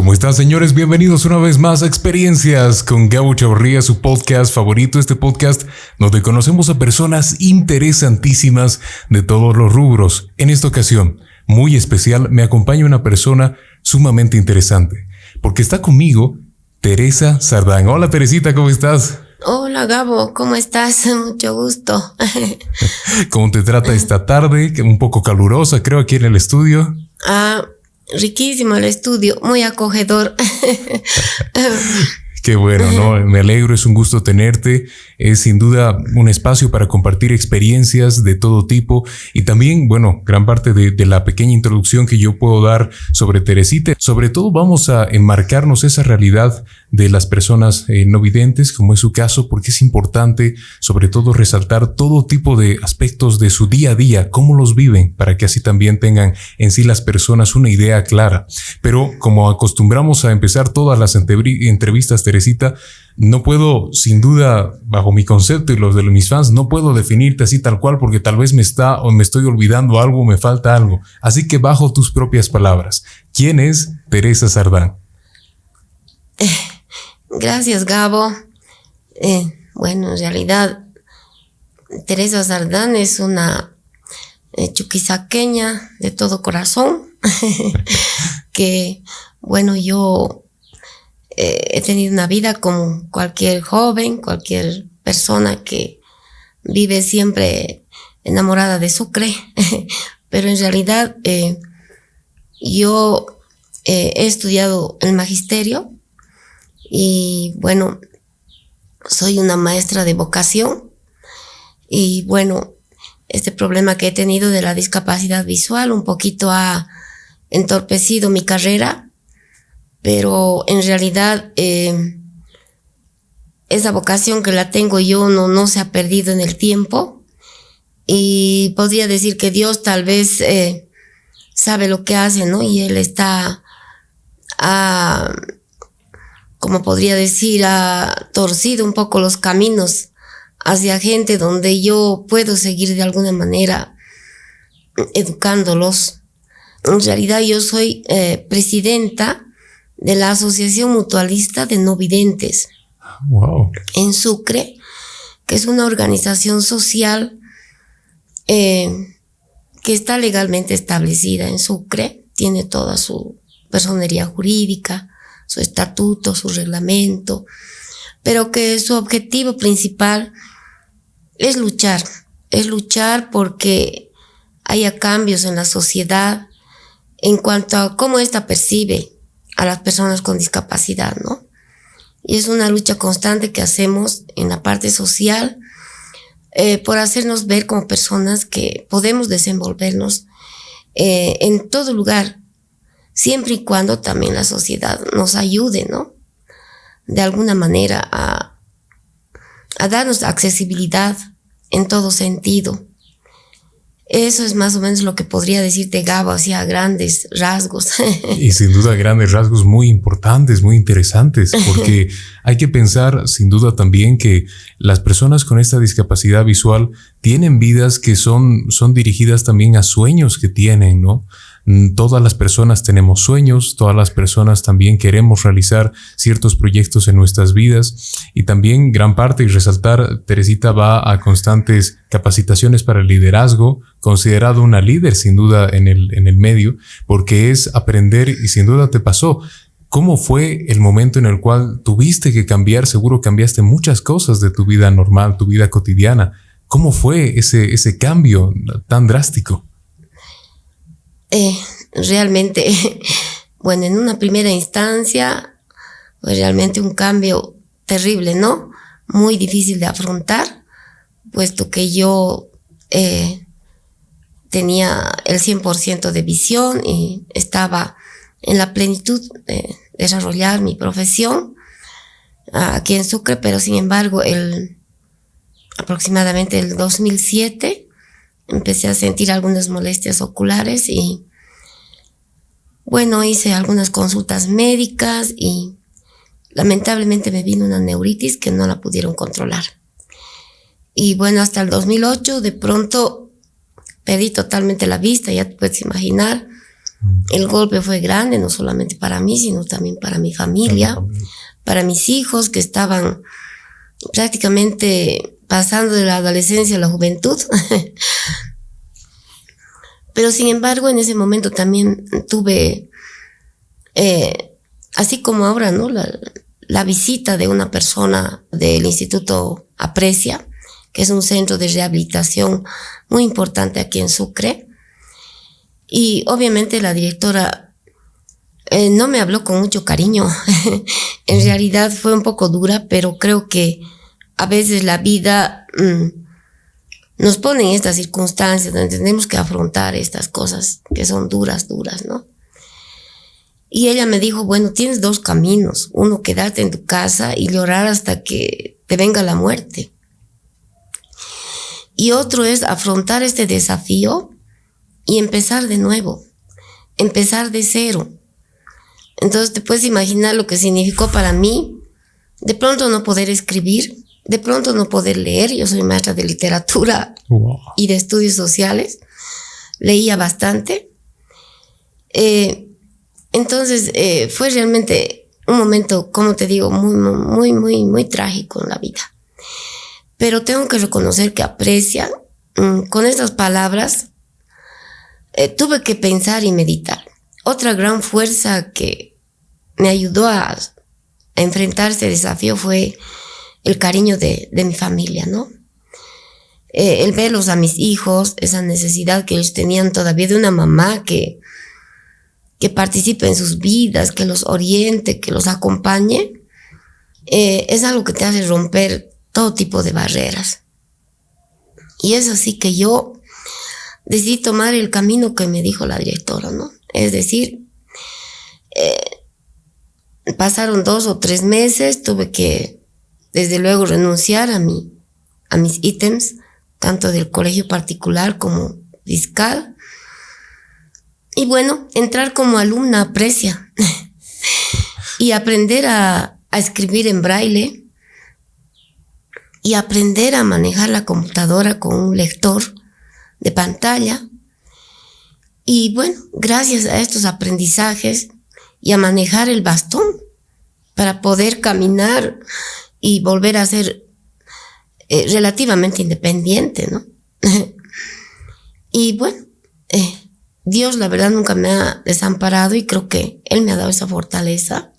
¿Cómo están, señores? Bienvenidos una vez más a Experiencias con Gabo Chavarría, su podcast favorito. Este podcast donde conocemos a personas interesantísimas de todos los rubros. En esta ocasión, muy especial, me acompaña una persona sumamente interesante, porque está conmigo Teresa Sardán. Hola, Teresita, ¿cómo estás? Hola Gabo, ¿cómo estás? Mucho gusto. ¿Cómo te trata esta tarde? Un poco calurosa, creo, aquí en el estudio. Ah, riquísimo el estudio, muy acogedor. Qué bueno, ¿no? Me alegro, es un gusto tenerte. Es sin duda un espacio para compartir experiencias de todo tipo y también, bueno, gran parte de, la pequeña introducción que yo puedo dar sobre Teresita. Sobre todo vamos a enmarcarnos esa realidad de las personas eh, no videntes, como es su caso, porque es importante sobre todo resaltar todo tipo de aspectos de su día a día, cómo los viven, para que así también tengan en sí las personas una idea clara. Pero como acostumbramos a empezar todas las entrevistas, Teresita, no puedo, sin duda, bajo mi concepto y los de mis fans, no puedo definirte así tal cual porque tal vez me está o me estoy olvidando algo, me falta algo. Así que bajo tus propias palabras, ¿quién es Teresa Sardán? gracias, Gabo. Eh, bueno, en realidad, Teresa Sardán es una eh, chuquisaqueña de todo corazón, que, bueno, yo eh, he tenido una vida como cualquier joven, cualquier persona que vive siempre enamorada de Sucre, pero en realidad eh, yo he estudiado el magisterio y bueno, soy una maestra de vocación y bueno, este problema que he tenido de la discapacidad visual un poquito ha entorpecido mi carrera pero en realidad eh, esa vocación que la tengo yo no, no se ha perdido en el tiempo y podría decir que Dios tal vez eh, sabe lo que hace, ¿no? Y Él está, a, como podría decir, ha torcido un poco los caminos hacia gente donde yo puedo seguir de alguna manera educándolos. En realidad yo soy eh, presidenta de la Asociación Mutualista de No Videntes. En Sucre, que es una organización social eh, que está legalmente establecida en Sucre, tiene toda su personería jurídica, su estatuto, su reglamento, pero que su objetivo principal es luchar, es luchar porque haya cambios en la sociedad en cuanto a cómo ésta percibe a las personas con discapacidad, ¿no? Y es una lucha constante que hacemos en la parte social eh, por hacernos ver como personas que podemos desenvolvernos eh, en todo lugar, siempre y cuando también la sociedad nos ayude, ¿no? De alguna manera a, a darnos accesibilidad en todo sentido. Eso es más o menos lo que podría decirte Gabo, hacia grandes rasgos. Y sin duda grandes rasgos muy importantes, muy interesantes, porque hay que pensar sin duda también que las personas con esta discapacidad visual tienen vidas que son, son dirigidas también a sueños que tienen, ¿no? Mm, todas las personas tenemos sueños, todas las personas también queremos realizar ciertos proyectos en nuestras vidas y también gran parte y resaltar, Teresita va a constantes capacitaciones para el liderazgo, considerado una líder sin duda en el, en el medio, porque es aprender y sin duda te pasó. ¿Cómo fue el momento en el cual tuviste que cambiar? Seguro cambiaste muchas cosas de tu vida normal, tu vida cotidiana. ¿Cómo fue ese, ese cambio tan drástico? Eh, realmente, bueno, en una primera instancia, fue realmente un cambio terrible, ¿no? Muy difícil de afrontar, puesto que yo eh, tenía el 100% de visión y estaba en la plenitud de desarrollar mi profesión aquí en Sucre, pero sin embargo, el, aproximadamente el 2007, empecé a sentir algunas molestias oculares y bueno, hice algunas consultas médicas y lamentablemente me vino una neuritis que no la pudieron controlar. Y bueno, hasta el 2008 de pronto perdí totalmente la vista, ya te puedes imaginar. El golpe fue grande, no solamente para mí, sino también para mi familia, para mis hijos que estaban prácticamente pasando de la adolescencia a la juventud. Pero sin embargo, en ese momento también tuve, eh, así como ahora, ¿no? La, la visita de una persona del Instituto Aprecia, que es un centro de rehabilitación muy importante aquí en Sucre. Y obviamente la directora eh, no me habló con mucho cariño. en realidad fue un poco dura, pero creo que a veces la vida mm, nos pone en estas circunstancias donde tenemos que afrontar estas cosas que son duras, duras, ¿no? Y ella me dijo, bueno, tienes dos caminos. Uno, quedarte en tu casa y llorar hasta que te venga la muerte. Y otro es afrontar este desafío y empezar de nuevo, empezar de cero. Entonces te puedes imaginar lo que significó para mí de pronto no poder escribir, de pronto no poder leer. Yo soy maestra de literatura y de estudios sociales. Leía bastante. Eh, entonces eh, fue realmente un momento, como te digo, muy, muy, muy, muy trágico en la vida. Pero tengo que reconocer que aprecia mm, con estas palabras. Eh, tuve que pensar y meditar. Otra gran fuerza que me ayudó a, enfrentar ese desafío fue el cariño de, mi familia, ¿no? Eh, el verlos a mis hijos, esa necesidad que ellos tenían todavía de una mamá que, que participe en sus vidas, que los oriente, que los acompañe, eh, es algo que te hace romper todo tipo de barreras. Y es así que yo decidí tomar el camino que me dijo la directora, ¿no? Es decir, eh, pasaron dos o tres meses, tuve que, desde luego, renunciar a, mi, a mis ítems, tanto del colegio particular como fiscal, y bueno, entrar como alumna aprecia y aprender a, escribir en braille y aprender a manejar la computadora con un lector de pantalla. Y bueno, gracias a estos aprendizajes y a manejar el bastón para poder caminar y volver a ser eh, relativamente independiente, ¿no? y bueno, eh, Dios la verdad nunca me ha desamparado y creo que Él me ha dado esa fortaleza.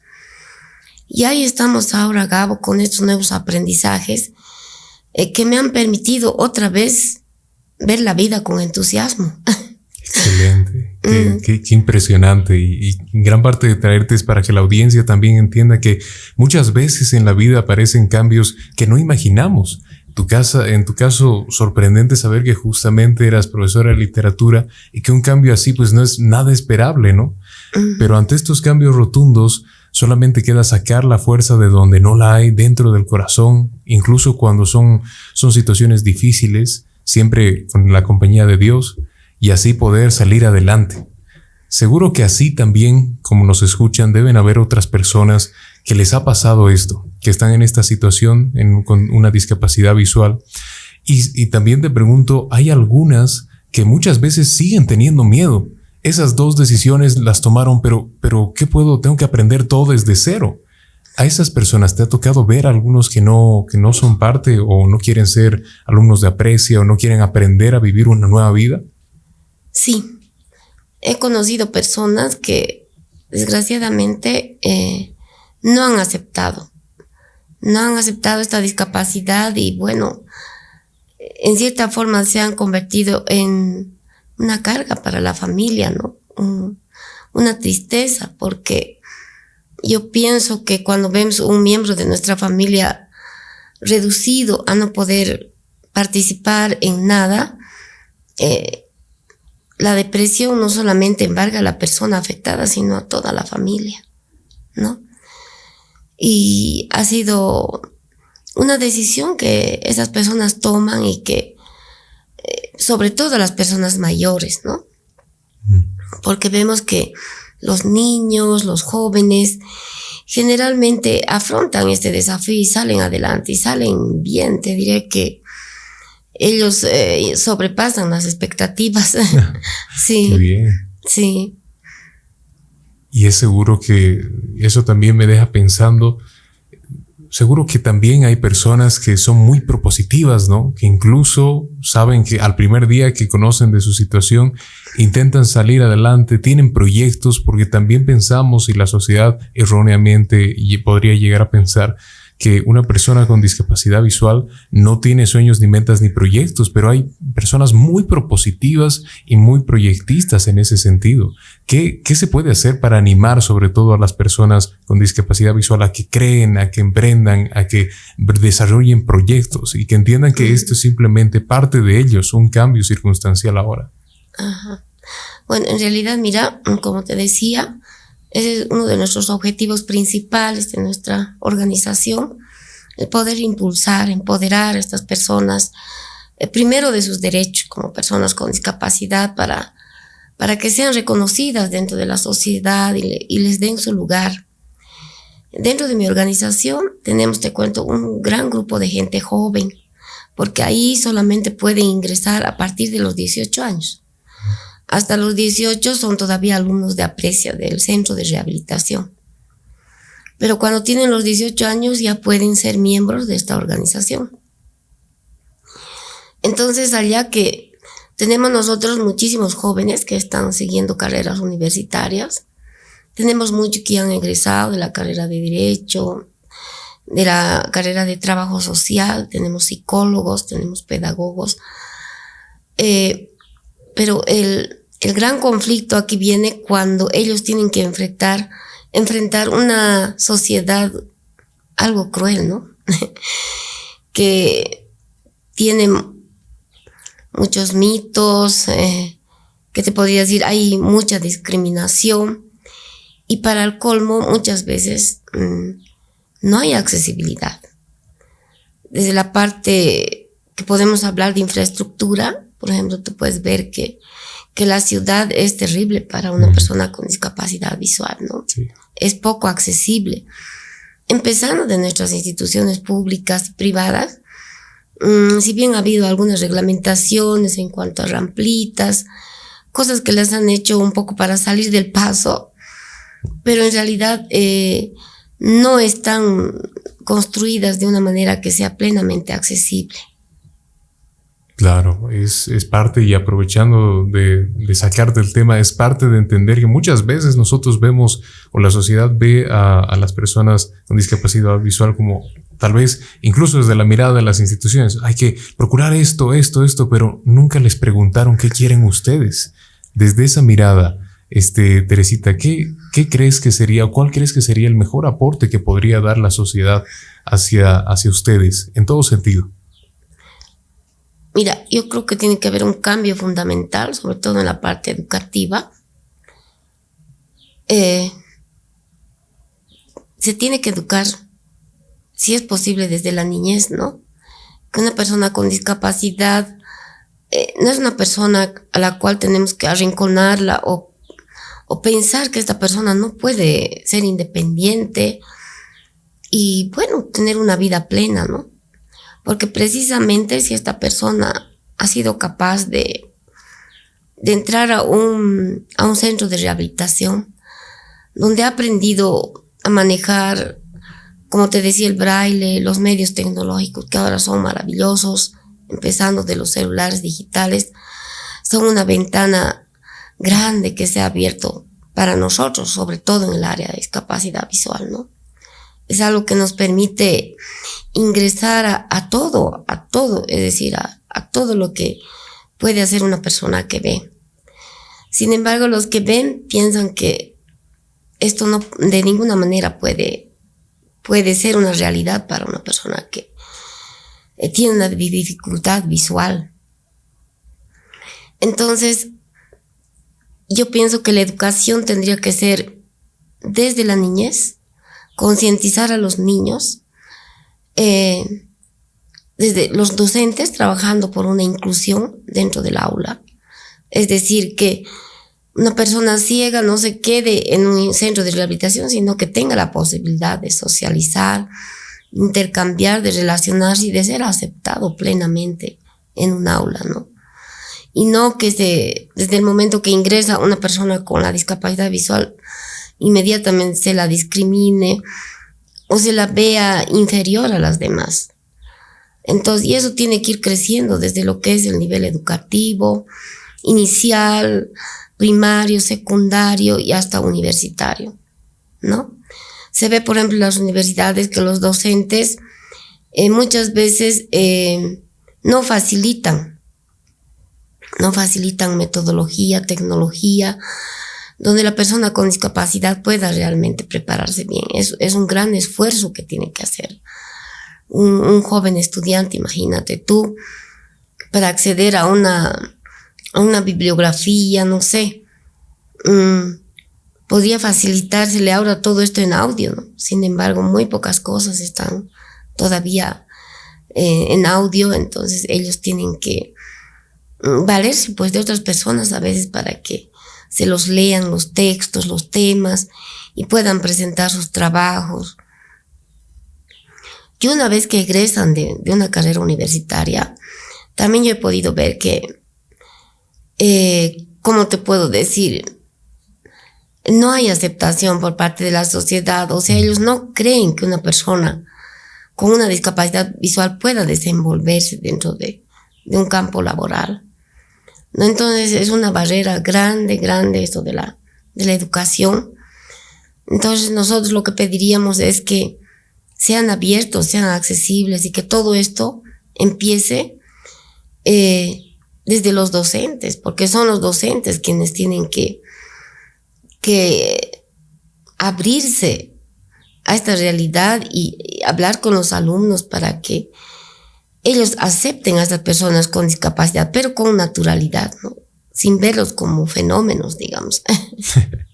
Y ahí estamos ahora, Gabo, con estos nuevos aprendizajes eh, que me han permitido otra vez ver la vida con entusiasmo. Excelente, qué, impresionante. Y, y, gran parte de traerte es para que la audiencia también entienda que muchas veces en la vida aparecen cambios que no imaginamos tu casa, en tu caso, sorprendente saber que justamente eras profesora de literatura y que un cambio así pues no es nada esperable, ¿no? Pero ante estos cambios rotundos, solamente queda sacar la fuerza de donde no la hay dentro del corazón, incluso cuando son, son situaciones difíciles, siempre con la compañía de Dios, y así poder salir adelante. Seguro que así también, como nos escuchan, deben haber otras personas que les ha pasado esto, que están en esta situación con una discapacidad visual. Y, también te pregunto, hay algunas que muchas veces siguen teniendo miedo. Esas dos decisiones las tomaron, pero, pero ¿qué puedo? Tengo que aprender todo desde cero. A esas personas te ha tocado ver algunos que no, que no son parte o no quieren ser alumnos de aprecia o no quieren aprender a vivir una nueva vida. Sí, he conocido personas que desgraciadamente eh, no han aceptado, no han aceptado esta discapacidad y bueno, en cierta forma se han convertido en una carga para la familia, ¿no? una tristeza, porque yo pienso que cuando vemos un miembro de nuestra familia reducido a no poder participar en nada, eh, la depresión no solamente embarga a la persona afectada, sino a toda la familia, ¿no? Y ha sido una decisión que esas personas toman y que, eh, sobre todo las personas mayores, ¿no? Porque vemos que los niños, los jóvenes, generalmente afrontan este desafío y salen adelante y salen bien. Te diré que ellos eh, sobrepasan las expectativas. sí. bien. Sí. Y es seguro que eso también me deja pensando seguro que también hay personas que son muy propositivas, ¿no? Que incluso saben que al primer día que conocen de su situación intentan salir adelante, tienen proyectos, porque también pensamos y la sociedad erróneamente podría llegar a pensar que una persona con discapacidad visual no tiene sueños ni metas ni proyectos, pero hay personas muy propositivas y muy proyectistas en ese sentido. ¿Qué, ¿Qué, se puede hacer para animar sobre todo a las personas con discapacidad visual a que creen, a que emprendan, a que desarrollen proyectos y que entiendan que esto es simplemente parte de ellos, un cambio circunstancial ahora? Bueno, en realidad, mira, como te decía, ese es uno de nuestros objetivos principales de nuestra organización, el poder impulsar, empoderar a estas personas, eh, primero de sus derechos como personas con discapacidad, para, para que sean reconocidas dentro de la sociedad y, y les den su lugar. Dentro de mi organización tenemos, te cuento, un gran grupo de gente joven, porque ahí solamente pueden ingresar a partir de los 18 años. Hasta los 18 son todavía alumnos de aprecia del centro de rehabilitación. Pero cuando tienen los 18 años ya pueden ser miembros de esta organización. Entonces, allá que tenemos nosotros muchísimos jóvenes que están siguiendo carreras universitarias, tenemos muchos que han egresado de la carrera de Derecho, de la carrera de Trabajo Social, tenemos psicólogos, tenemos pedagogos, eh, pero el, el gran conflicto aquí viene cuando ellos tienen que enfrentar, enfrentar una sociedad algo cruel, ¿no? que tiene muchos mitos, eh, que te podría decir, hay mucha discriminación y para el colmo muchas veces mm, no hay accesibilidad. Desde la parte que podemos hablar de infraestructura, por ejemplo, tú puedes ver que que la ciudad es terrible para una persona con discapacidad visual, ¿no? Es poco accesible. Empezando de nuestras instituciones públicas privadas, mm, si bien ha habido algunas reglamentaciones en cuanto a ramplitas, cosas que les han hecho un poco para salir del paso, pero en realidad eh, no están construidas de una manera que sea plenamente accesible. Claro, es, es, parte y aprovechando de, sacar del tema, es parte de entender que muchas veces nosotros vemos o la sociedad ve a, a, las personas con discapacidad visual como tal vez incluso desde la mirada de las instituciones, hay que procurar esto, esto, esto, pero nunca les preguntaron qué quieren ustedes. Desde esa mirada, este, Teresita, ¿qué, ¿qué crees que sería o cuál crees que sería el mejor aporte que podría dar la sociedad hacia, hacia ustedes en todo sentido? Mira, yo creo que tiene que haber un cambio fundamental, sobre todo en la parte educativa. Eh, se tiene que educar, si es posible, desde la niñez, ¿no? Que una persona con discapacidad eh, no es una persona a la cual tenemos que arrinconarla o, o pensar que esta persona no puede ser independiente y, bueno, tener una vida plena, ¿no? Porque precisamente si esta persona ha sido capaz de, de entrar a un, a un centro de rehabilitación, donde ha aprendido a manejar, como te decía, el braille, los medios tecnológicos que ahora son maravillosos, empezando de los celulares digitales, son una ventana grande que se ha abierto para nosotros, sobre todo en el área de discapacidad visual, ¿no? Es algo que nos permite ingresar a, todo, a todo, es decir, a, a, todo lo que puede hacer una persona que ve. Sin embargo, los que ven piensan que esto no de ninguna manera puede, puede ser una realidad para una persona que eh, tiene una dificultad visual. Entonces, yo pienso que la educación tendría que ser desde la niñez, concientizar a los niños, eh, desde los docentes trabajando por una inclusión dentro del aula. Es decir, que una persona ciega no se quede en un centro de rehabilitación, sino que tenga la posibilidad de socializar, intercambiar, de relacionarse y de ser aceptado plenamente en un aula, ¿no? Y no que se, desde el momento que ingresa una persona con la discapacidad visual, inmediatamente se la discrimine o se la vea inferior a las demás. Entonces, y eso tiene que ir creciendo desde lo que es el nivel educativo, inicial, primario, secundario y hasta universitario, ¿no? Se ve, por ejemplo, en las universidades que los docentes eh, muchas veces eh, no facilitan, no facilitan metodología, tecnología, donde la persona con discapacidad pueda realmente prepararse bien. Es, es un gran esfuerzo que tiene que hacer un, joven estudiante, imagínate tú, para acceder a una, a una bibliografía, no sé. Mm, podría facilitársele ahora todo esto en audio, ¿no? Sin embargo, muy pocas cosas están todavía eh, en audio, entonces ellos tienen que mm, valerse pues de otras personas a veces para que se los lean los textos, los temas y puedan presentar sus trabajos yo una vez que egresan de, una carrera universitaria, también yo he podido ver que, eh, ¿cómo te puedo decir? No hay aceptación por parte de la sociedad, o sea, ellos no creen que una persona con una discapacidad visual pueda desenvolverse dentro de, un campo laboral. ¿No? Entonces es una barrera grande, grande esto de la, de la educación. Entonces nosotros lo que pediríamos es que sean abiertos, sean accesibles y que todo esto empiece eh, desde los docentes, porque son los docentes quienes tienen que, que abrirse a esta realidad y, hablar con los alumnos para que ellos acepten a estas personas con discapacidad, pero con naturalidad, ¿no? sin verlos como fenómenos, digamos.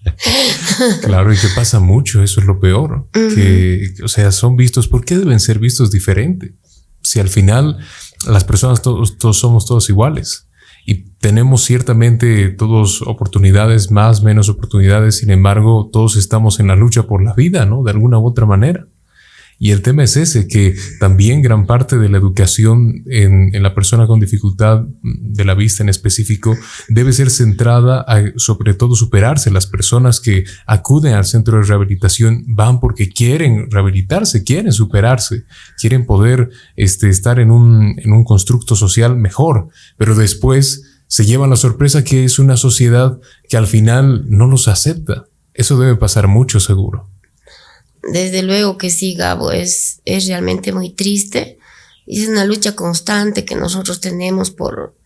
claro, y que pasa mucho, eso es lo peor. Que, o sea, son vistos, ¿por qué deben ser vistos diferente? Si al final las personas todos, todos somos todos iguales y tenemos ciertamente todos oportunidades, más, menos oportunidades, sin embargo, todos estamos en la lucha por la vida, ¿no? De alguna u otra manera. Y el tema es ese, que también gran parte de la educación en, la persona con dificultad de la vista en específico debe ser centrada a, sobre todo, superarse. Las personas que acuden al centro de rehabilitación van porque quieren rehabilitarse, quieren superarse, quieren poder este, estar en un, en un constructo social mejor, pero después se llevan la sorpresa que es una sociedad que al final no los acepta. Eso debe pasar mucho seguro. Desde luego que sí, Gabo, es, es realmente muy triste. Y es una lucha constante que nosotros tenemos por,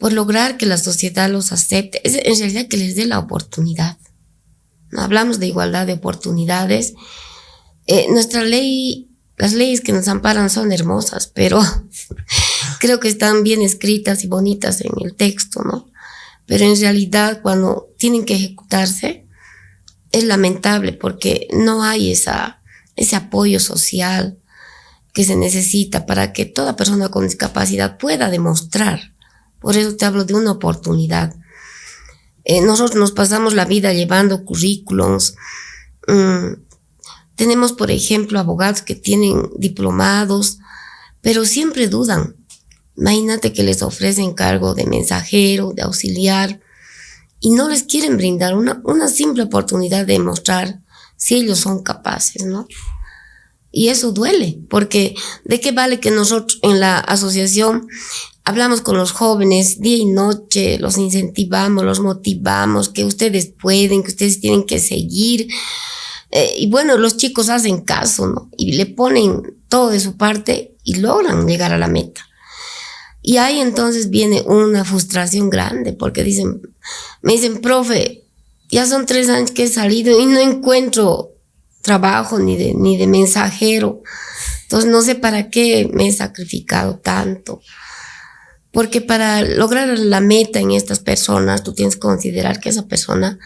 por lograr que la sociedad los acepte. Es en realidad que les dé la oportunidad. Hablamos de igualdad de oportunidades. Eh, nuestra ley, las leyes que nos amparan son hermosas, pero creo que están bien escritas y bonitas en el texto, ¿no? Pero en realidad cuando tienen que ejecutarse, es lamentable porque no hay esa, ese apoyo social que se necesita para que toda persona con discapacidad pueda demostrar. Por eso te hablo de una oportunidad. Eh, nosotros nos pasamos la vida llevando currículums. Mm, tenemos, por ejemplo, abogados que tienen diplomados, pero siempre dudan. Imagínate que les ofrecen cargo de mensajero, de auxiliar, y no les quieren brindar una, una simple oportunidad de mostrar si ellos son capaces, ¿no? Y eso duele, porque ¿de qué vale que nosotros en la asociación hablamos con los jóvenes día y noche, los incentivamos, los motivamos, que ustedes pueden, que ustedes tienen que seguir? Eh, y bueno, los chicos hacen caso, ¿no? Y le ponen todo de su parte y logran llegar a la meta. Y ahí entonces viene una frustración grande porque dicen, me dicen, profe, ya son tres años que he salido y no encuentro trabajo ni de, ni de mensajero. Entonces no sé para qué me he sacrificado tanto. Porque para lograr la meta en estas personas, tú tienes que considerar que esa persona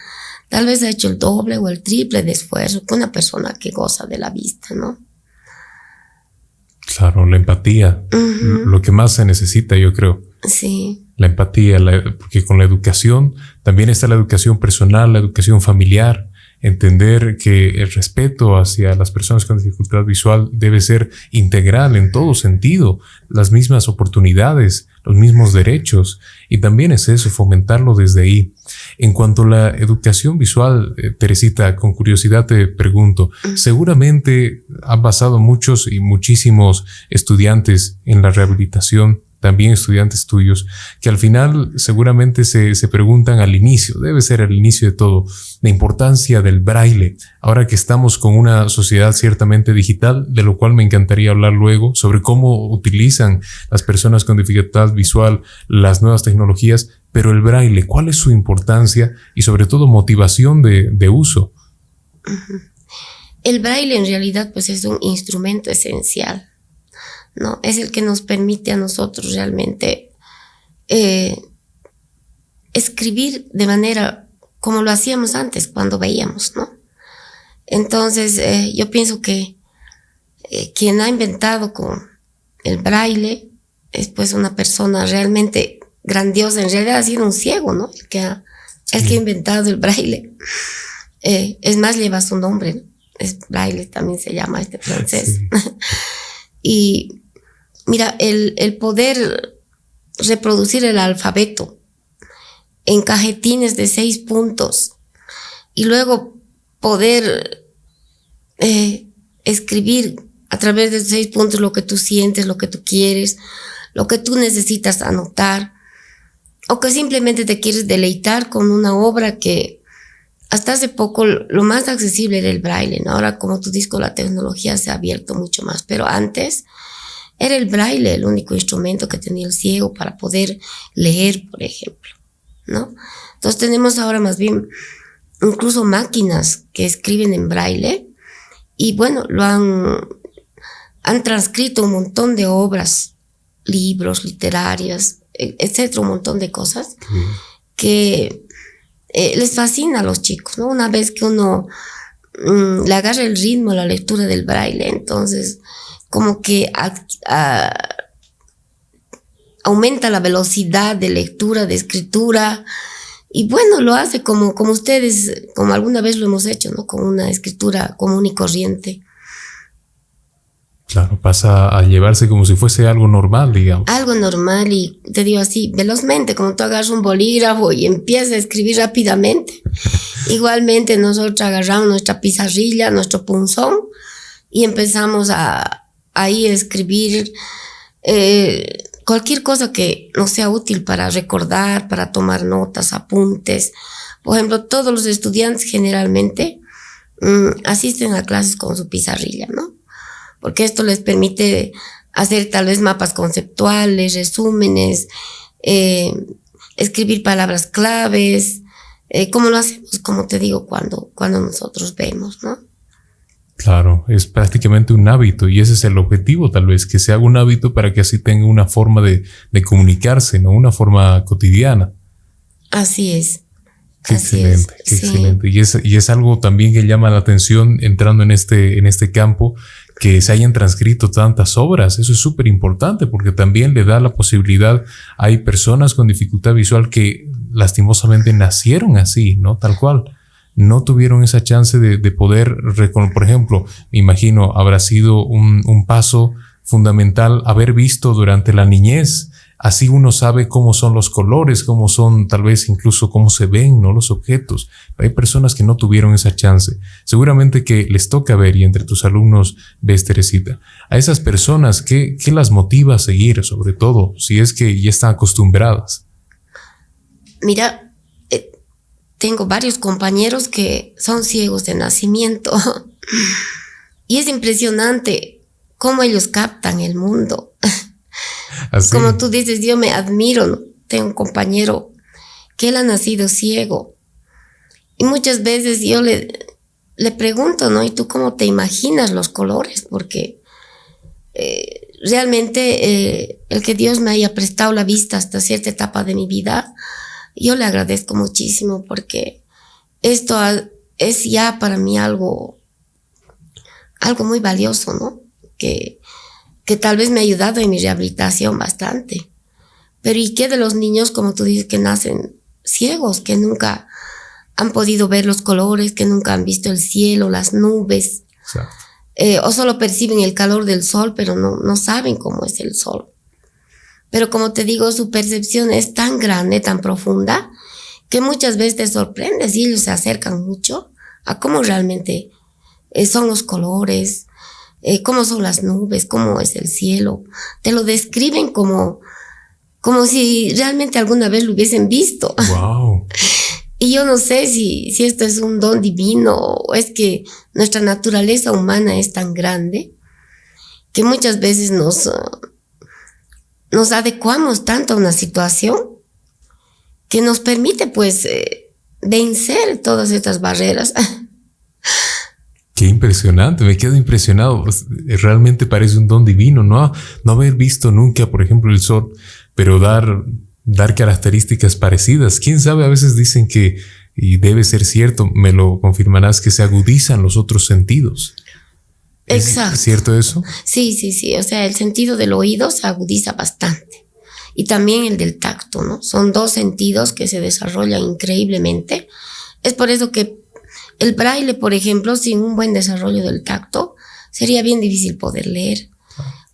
tal vez ha hecho el doble o el triple de esfuerzo que una persona que goza de la vista, ¿no? Claro, la empatía, lo que más se necesita, yo creo. Sí. La empatía, porque con la educación también está la educación personal, la educación familiar, entender que el respeto hacia las personas con dificultad visual debe ser integral en todo sentido, las mismas oportunidades, los mismos derechos. Y también es eso, fomentarlo desde ahí. En cuanto a la educación visual, eh, Teresita, con curiosidad te pregunto, seguramente han pasado muchos y muchísimos estudiantes en la rehabilitación también estudiantes tuyos, que al final seguramente se, se, preguntan al inicio, debe ser al inicio de todo, la importancia del braille, ahora que estamos con una sociedad ciertamente digital, de lo cual me encantaría hablar luego, sobre cómo utilizan las personas con dificultad visual las nuevas tecnologías, pero el braille, ¿cuál es su importancia y sobre todo motivación de, de uso? El braille en realidad pues es un instrumento esencial ¿no? Es el que nos permite a nosotros realmente eh, escribir de manera como lo hacíamos antes cuando veíamos, ¿no? Entonces, eh, yo pienso que eh, quien ha inventado con el braille es pues una persona realmente grandiosa, en realidad ha sido un ciego, ¿no? El que ha, el que ha inventado el braille. es más, lleva su nombre, Es braille, también se llama este francés. y Mira, el, poder reproducir el alfabeto en cajetines de seis puntos y luego poder eh, escribir a través de seis puntos lo que tú sientes, lo que tú quieres, lo que tú necesitas anotar, o que simplemente te quieres deleitar con una obra que hasta hace poco lo más accesible era el braille, Ahora como tú dices, la tecnología se ha abierto mucho más, pero antes era el braille el único instrumento que tenía el ciego para poder leer, por ejemplo, ¿no? Entonces tenemos ahora más bien incluso máquinas que escriben en braille y bueno, lo han, han transcrito un montón de obras, libros, literarias, e, etcétera, un montón de cosas que eh, les fascina a los chicos, ¿no? Una vez que uno mm, le agarra el ritmo a la lectura del braille, entonces como que aumenta la velocidad de lectura, de escritura. Y bueno, lo hace como, como ustedes, como alguna vez lo hemos hecho, ¿no? Con una escritura común y corriente. Claro, pasa a llevarse como si fuese algo normal, digamos. Algo normal y te digo así, velozmente, como tú agarras un bolígrafo y empiezas a escribir rápidamente. Igualmente nosotros agarramos nuestra pizarrilla, nuestro punzón y empezamos a, ahí escribir eh, cualquier cosa que no sea útil para recordar, para tomar notas, apuntes. Por ejemplo, todos los estudiantes generalmente mm, asisten a clases con su pizarrilla, ¿no? Porque esto les permite hacer tal vez mapas conceptuales, resúmenes, eh, escribir palabras claves, eh, como lo hacemos, como te digo, cuando, cuando nosotros vemos, ¿no? Claro, es prácticamente un hábito y ese es el objetivo tal vez, que se haga un hábito para que así tenga una forma de, comunicarse, ¿no? Una forma cotidiana. Así es. Qué excelente, qué excelente. Y es, y es algo también que llama la atención entrando en este, en este campo, que se hayan transcrito tantas obras. Eso es súper importante porque también le da la posibilidad, hay personas con dificultad visual que lastimosamente nacieron así, ¿no? Tal cual no tuvieron esa chance de, poder, por ejemplo, me imagino, habrá sido un, un, paso fundamental haber visto durante la niñez. Así uno sabe cómo son los colores, cómo son tal vez incluso cómo se ven ¿no? los objetos. hay personas que no tuvieron esa chance. Seguramente que les toca ver y entre tus alumnos ves Teresita. A esas personas, ¿qué, qué las motiva a seguir? Sobre todo si es que ya están acostumbradas. Mira, tengo varios compañeros que son ciegos de nacimiento y es impresionante cómo ellos captan el mundo. Como tú dices, yo me admiro, tengo un compañero que él ha nacido ciego y muchas veces yo le, le pregunto, ¿no? ¿Y tú cómo te imaginas los colores? Porque eh, realmente eh, el que Dios me haya prestado la vista hasta cierta etapa de mi vida, yo le agradezco muchísimo porque esto es ya para mí algo, algo muy valioso, ¿no? Que, que tal vez me ha ayudado en mi rehabilitación bastante. Pero ¿y qué de los niños, como tú dices, que nacen ciegos, que nunca han podido ver los colores, que nunca han visto el cielo, las nubes? Eh, o solo perciben el calor del sol, pero no, no saben cómo es el sol. Pero como te digo, su percepción es tan grande, tan profunda, que muchas veces te sorprendes y ellos se acercan mucho a cómo realmente eh, son los colores, eh, cómo son las nubes, cómo es el cielo. Te lo describen como, como si realmente alguna vez lo hubiesen visto. Wow. Y yo no sé si, si esto es un don divino o es que nuestra naturaleza humana es tan grande que muchas veces nos, nos adecuamos tanto a una situación que nos permite pues eh, vencer todas estas barreras. Qué impresionante, me quedo impresionado. Realmente parece un don divino, ¿no? No haber visto nunca, por ejemplo, el sol, pero dar, dar características parecidas. Quién sabe, a veces dicen que, y debe ser cierto, me lo confirmarás, que se agudizan los otros sentidos. Exacto. ¿Es cierto eso? Sí, sí, sí. O sea, el sentido del oído se agudiza bastante. Y también el del tacto, ¿no? Son dos sentidos que se desarrollan increíblemente. Es por eso que el braille, por ejemplo, sin un buen desarrollo del tacto, sería bien difícil poder leer.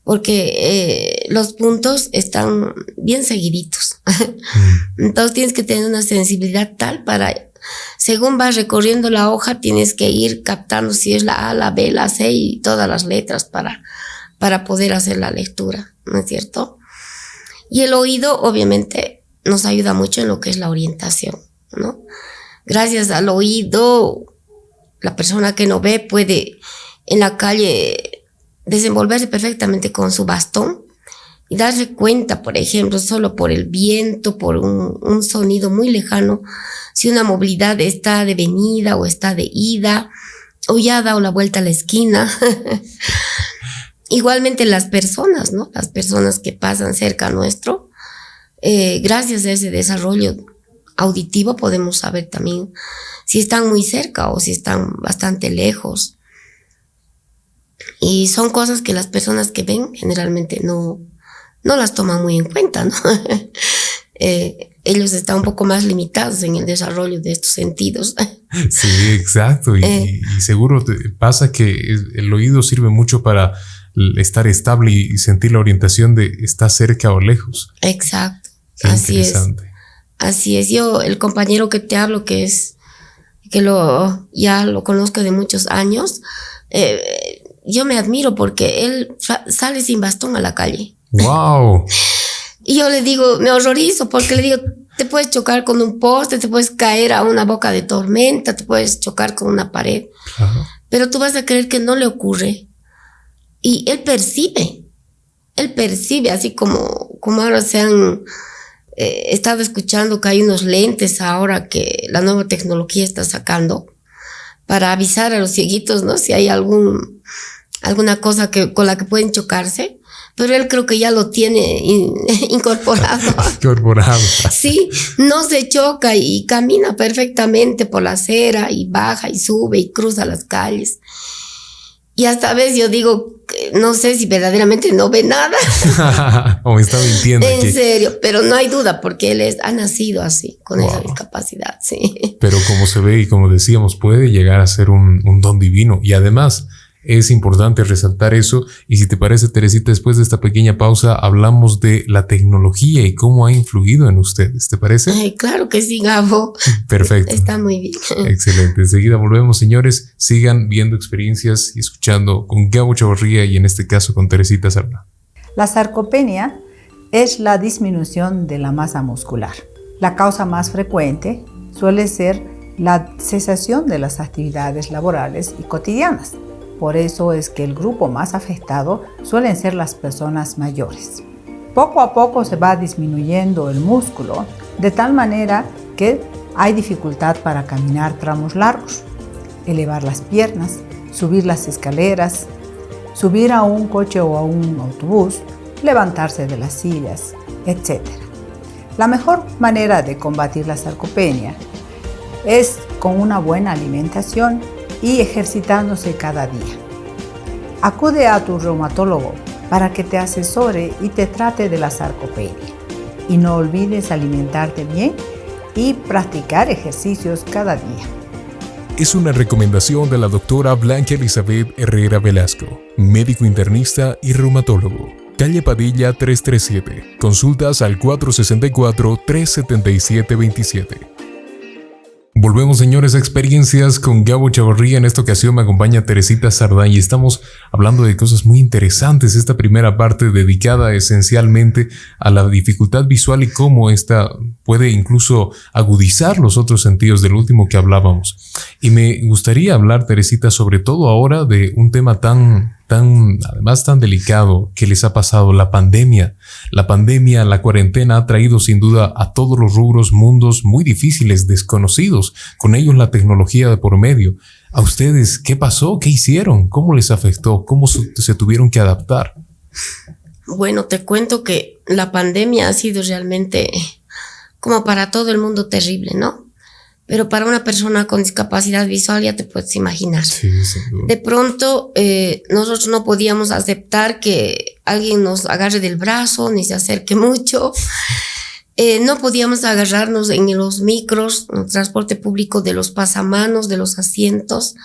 Porque eh, los puntos están bien seguiditos. Mm. Entonces tienes que tener una sensibilidad tal para según vas recorriendo la hoja, tienes que ir captando si es la A, la B, la C y todas las letras para, para poder hacer la lectura, ¿no es cierto? Y el oído, obviamente, nos ayuda mucho en lo que es la orientación, ¿no? Gracias al oído, la persona que no ve puede en la calle desenvolverse perfectamente con su bastón y darse cuenta, por ejemplo, solo por el viento, por un, sonido muy lejano, si una movilidad está de venida o está de ida, o ya ha dado la vuelta a la esquina. Igualmente las personas, ¿no? Las personas que pasan cerca nuestro, eh, gracias a ese desarrollo auditivo podemos saber también si están muy cerca o si están bastante lejos. Y son cosas que las personas que ven generalmente no, no las toman muy en cuenta, ¿no? eh, ellos están un poco más limitados en el desarrollo de estos sentidos. Sí, exacto. Y, eh. seguro pasa que el oído sirve mucho para estar estable y sentir la orientación de estar cerca o lejos. Exacto. Así es. Así es. Yo, el compañero que te hablo, que es, que lo, ya lo conozco de muchos años, eh, yo me admiro porque él sale sin bastón a la calle. ¡Wow! Y yo le digo, me horrorizo porque le digo, te puedes chocar con un poste, te puedes caer a una boca de tormenta, te puedes chocar con una pared. Pero tú vas a creer que no le ocurre. Y él percibe, él percibe, así como, como ahora se han eh, estado escuchando que hay unos lentes ahora que la nueva tecnología está sacando para avisar a los cieguitos, ¿no? Si hay algún, alguna cosa que, con la que pueden chocarse pero él creo que ya lo tiene incorporado. incorporado. Sí, no se choca y camina perfectamente por la acera y baja y sube y cruza las calles. Y hasta a veces yo digo, no sé si verdaderamente no ve nada. o me está mintiendo. En serio, pero no hay duda porque él es, ha nacido así, con esa discapacidad, sí. Pero como se ve y como decíamos, puede llegar a ser un, un don divino. Y además, es importante resaltar eso. Y si te parece, Teresita, después de esta pequeña pausa, hablamos de la tecnología y cómo ha influido en ustedes. ¿Te parece? Ay, claro que sí, Gabo. Perfecto. Está muy bien. Excelente. Enseguida volvemos, señores. Sigan viendo experiencias y escuchando con Gabo Chavarría y en este caso con Teresita Sarna. La sarcopenia es la disminución de la masa muscular. La causa más frecuente suele ser la cesación de las actividades laborales y cotidianas por eso es que el grupo más afectado suelen ser las personas mayores. Poco a poco se va disminuyendo el músculo de tal manera que hay dificultad para caminar tramos largos, elevar las piernas, subir las escaleras, subir a un coche o a un autobús, levantarse de las sillas, etc. La mejor manera de combatir la sarcopenia es con una buena alimentación y ejercitándose cada día. Acude a tu reumatólogo para que te asesore y te trate de la sarcopenia. Y no olvides alimentarte bien y practicar ejercicios cada día. Es una recomendación de la doctora Blanca Elizabeth Herrera Velasco, médico internista y reumatólogo. Calle Padilla 337. Consultas al 464-377-27. Volvemos, señores, a experiencias con Gabo Chavarría. En esta ocasión me acompaña Teresita Sardán y estamos hablando de cosas muy interesantes. Esta primera parte dedicada esencialmente a la dificultad visual y cómo esta puede incluso agudizar los otros sentidos del último que hablábamos. Y me gustaría hablar, Teresita, sobre todo ahora de un tema tan tan, además tan delicado que les ha pasado la pandemia. La pandemia, la cuarentena ha traído sin duda a todos los rubros mundos muy difíciles, desconocidos, con ellos la tecnología de por medio. ¿A ustedes qué pasó? ¿Qué hicieron? ¿Cómo les afectó? ¿Cómo se tuvieron que adaptar? Bueno, te cuento que la pandemia ha sido realmente como para todo el mundo terrible, ¿no? Pero para una persona con discapacidad visual ya te puedes imaginar. de pronto eh, nosotros no podíamos aceptar que alguien nos agarre del brazo ni se acerque mucho. Eh, no podíamos agarrarnos en los micros, en el transporte público de los pasamanos, de los asientos.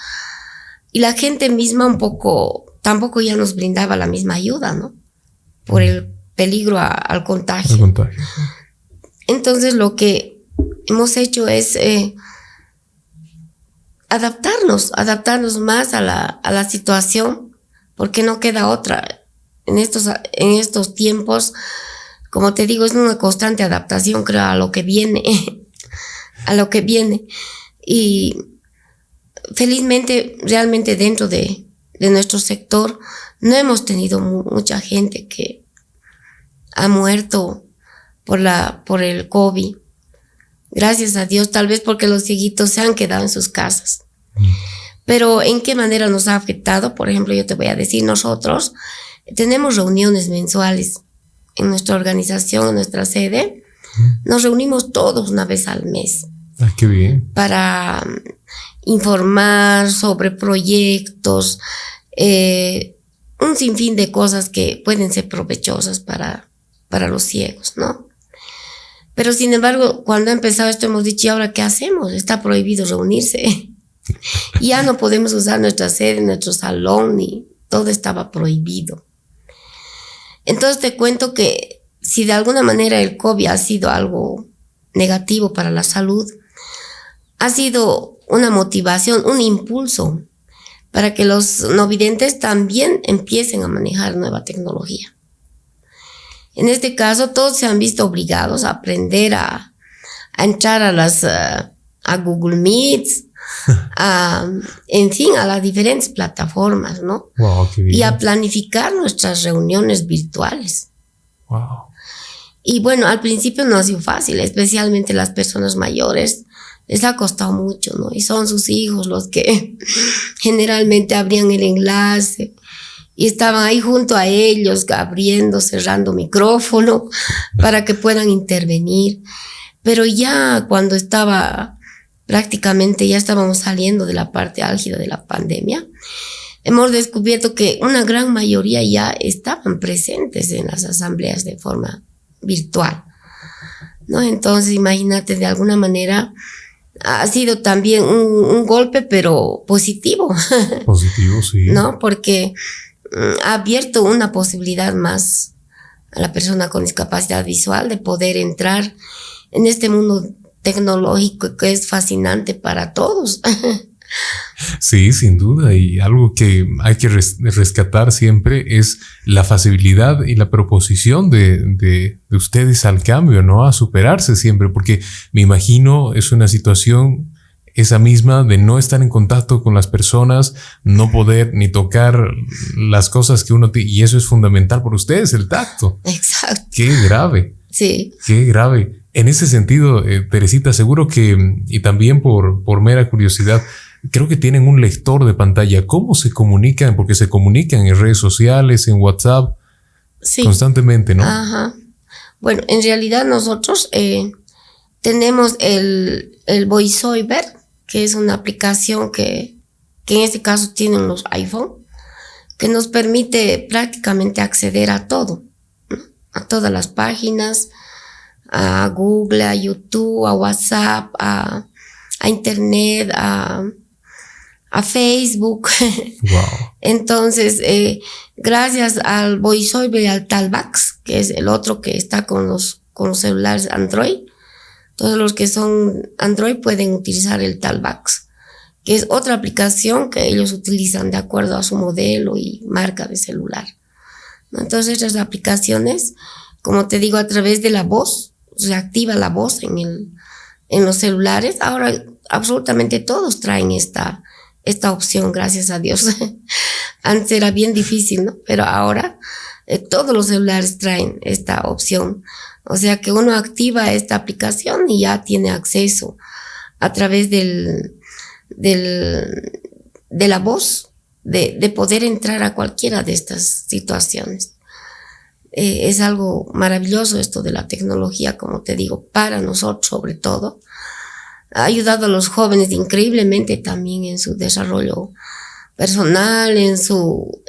Y la gente misma un poco, tampoco ya nos brindaba la misma ayuda, ¿no? Por el peligro al contagio. contagio. Entonces lo que hemos hecho es eh, adaptarnos, adaptarnos más a la, a la situación, porque no queda otra. En estos, en estos tiempos, como te digo, es una constante adaptación, creo, a lo que viene, a lo que viene. Y felizmente, realmente dentro de, de nuestro sector, no hemos tenido mucha gente que ha muerto por, la, por el COVID. Gracias a Dios, tal vez porque los cieguitos se han quedado en sus casas. Pero ¿en qué manera nos ha afectado? Por ejemplo, yo te voy a decir, nosotros tenemos reuniones mensuales en nuestra organización, en nuestra sede. Nos reunimos todos una vez al mes. Ah, qué bien. Para um, informar sobre proyectos, eh, un sinfín de cosas que pueden ser provechosas para, para los ciegos, ¿no? Pero sin embargo, cuando ha empezado esto hemos dicho, ¿y ahora qué hacemos? Está prohibido reunirse. ya no podemos usar nuestra sede, nuestro salón, ni todo estaba prohibido. Entonces te cuento que si de alguna manera el COVID ha sido algo negativo para la salud, ha sido una motivación, un impulso para que los no videntes también empiecen a manejar nueva tecnología. En este caso, todos se han visto obligados a aprender a, entrar a las, eh, a Google Meets, a, en fin, a las diferentes plataformas, ¿no? Y a planificar nuestras reuniones virtuales. Wow. Y bueno, al principio no ha sido fácil, especialmente las personas mayores. Les ha costado mucho, ¿no? Y son sus hijos los que generalmente abrían el enlace y estaban ahí junto a ellos, abriendo, cerrando micrófono para que puedan intervenir. Pero ya cuando estaba prácticamente, ya estábamos saliendo de la parte álgida de la pandemia, hemos descubierto que una gran mayoría ya estaban presentes en las asambleas de forma virtual. ¿no? Entonces, imagínate, de alguna manera ha sido también un, un golpe, pero positivo. Positivo, sí. ¿No? Porque ha abierto una posibilidad más a la persona con discapacidad visual de poder entrar en este mundo tecnológico que es fascinante para todos. Sí, sin duda. Y algo que hay que rescatar siempre es la facilidad y la proposición de, de, de, ustedes al cambio, ¿no? A superarse siempre, porque me imagino es una situación esa misma de no estar en contacto con las personas, no poder ni tocar las cosas que uno tiene. Y eso es fundamental por ustedes, el tacto. Exacto. Qué grave. Sí. Qué grave. En ese sentido, eh, Teresita, seguro que, y también por, por mera curiosidad, creo que tienen un lector de pantalla. ¿Cómo se comunican? Porque se comunican en redes sociales, en WhatsApp, sí. constantemente, ¿no? Ajá. Bueno, en realidad nosotros eh, tenemos el, el VoiceOver, que es una aplicación que, que en este caso tienen los iPhone, que nos permite prácticamente acceder a todo, a todas las páginas, a Google, a YouTube, a WhatsApp, a, a Internet, a, a Facebook. Entonces, eh, gracias al VoiceOver y al Talbax, que es el otro que está con los, con los celulares Android, todos los que son Android pueden utilizar el Talbax, que es otra aplicación que ellos utilizan de acuerdo a su modelo y marca de celular. Entonces, estas aplicaciones, como te digo, a través de la voz, se activa la voz en los celulares. Ahora, absolutamente todos traen esta, esta opción, gracias a Dios. Antes era bien difícil, ¿no? Pero ahora eh, todos los celulares traen esta opción. O sea que uno activa esta aplicación y ya tiene acceso a través del, del, de la voz de, de, poder entrar a cualquiera de estas situaciones. Eh, es algo maravilloso esto de la tecnología, como te digo, para nosotros sobre todo. Ha ayudado a los jóvenes increíblemente también en su desarrollo personal, en su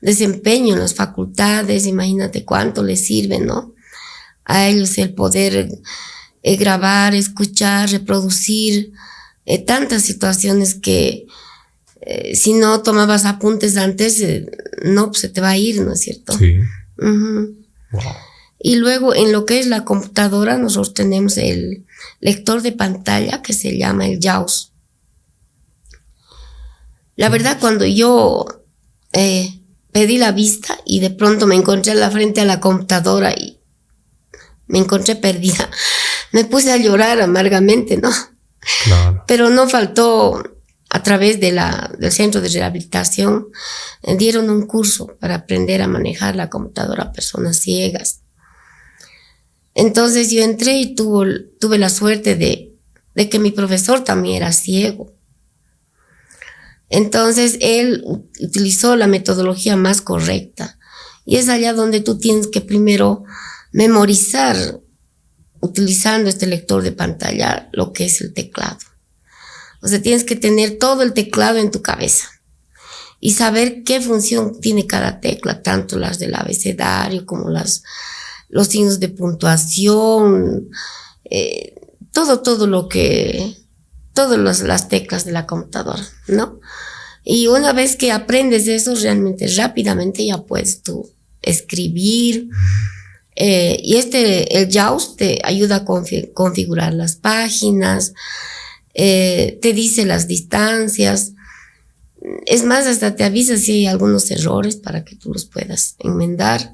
desempeño en las facultades. Imagínate cuánto les sirve, ¿no? A ellos el poder eh, grabar, escuchar, reproducir eh, tantas situaciones que eh, si no tomabas apuntes antes, no, pues se te va a ir, ¿no es cierto? Sí. Y luego en lo que es la computadora, nosotros tenemos el lector de pantalla que se llama el JAWS. La verdad, cuando yo pedí la vista y de pronto me encontré a la frente a la computadora y me encontré perdida, me puse a llorar amargamente, ¿no? Claro. Pero no faltó a través de la, del centro de rehabilitación, eh, dieron un curso para aprender a manejar la computadora a personas ciegas. Entonces yo entré y tuve la suerte de, de que mi profesor también era ciego. Entonces él utilizó la metodología más correcta. Y es allá donde tú tienes que primero memorizar, utilizando este lector de pantalla, lo que es el teclado. O sea, tienes que tener todo el teclado en tu cabeza y saber qué función tiene cada tecla, tanto las del abecedario como las, los signos de puntuación, eh, todo, todo lo que, todas las teclas de la computadora, ¿no? Y una vez que aprendes eso, realmente rápidamente ya puedes tú escribir. Eh, y este, el JAWS te ayuda a configurar las páginas, eh, te dice las distancias. Es más, hasta te avisa si hay algunos errores para que tú los puedas enmendar.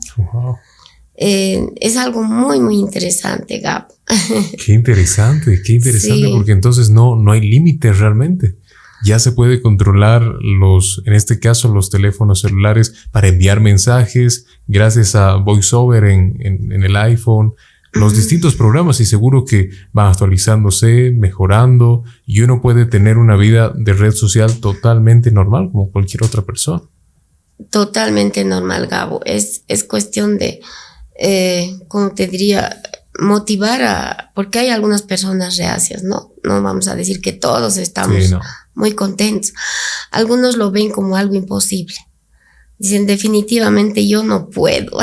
Eh, es algo muy, muy interesante, Gab. Qué interesante, qué interesante, porque entonces no, no hay límites realmente. Ya se puede controlar los, en este caso, los teléfonos celulares para enviar mensajes gracias a VoiceOver en, en el iPhone, los distintos programas y seguro que van actualizándose, mejorando y uno puede tener una vida de red social totalmente normal como cualquier otra persona. Totalmente normal, Gabo. Es, es cuestión de, eh, como te diría, motivar a, porque hay algunas personas reacias, ¿no? No vamos a decir que todos estamos muy contentos. Algunos lo ven como algo imposible. Dicen, definitivamente yo no puedo.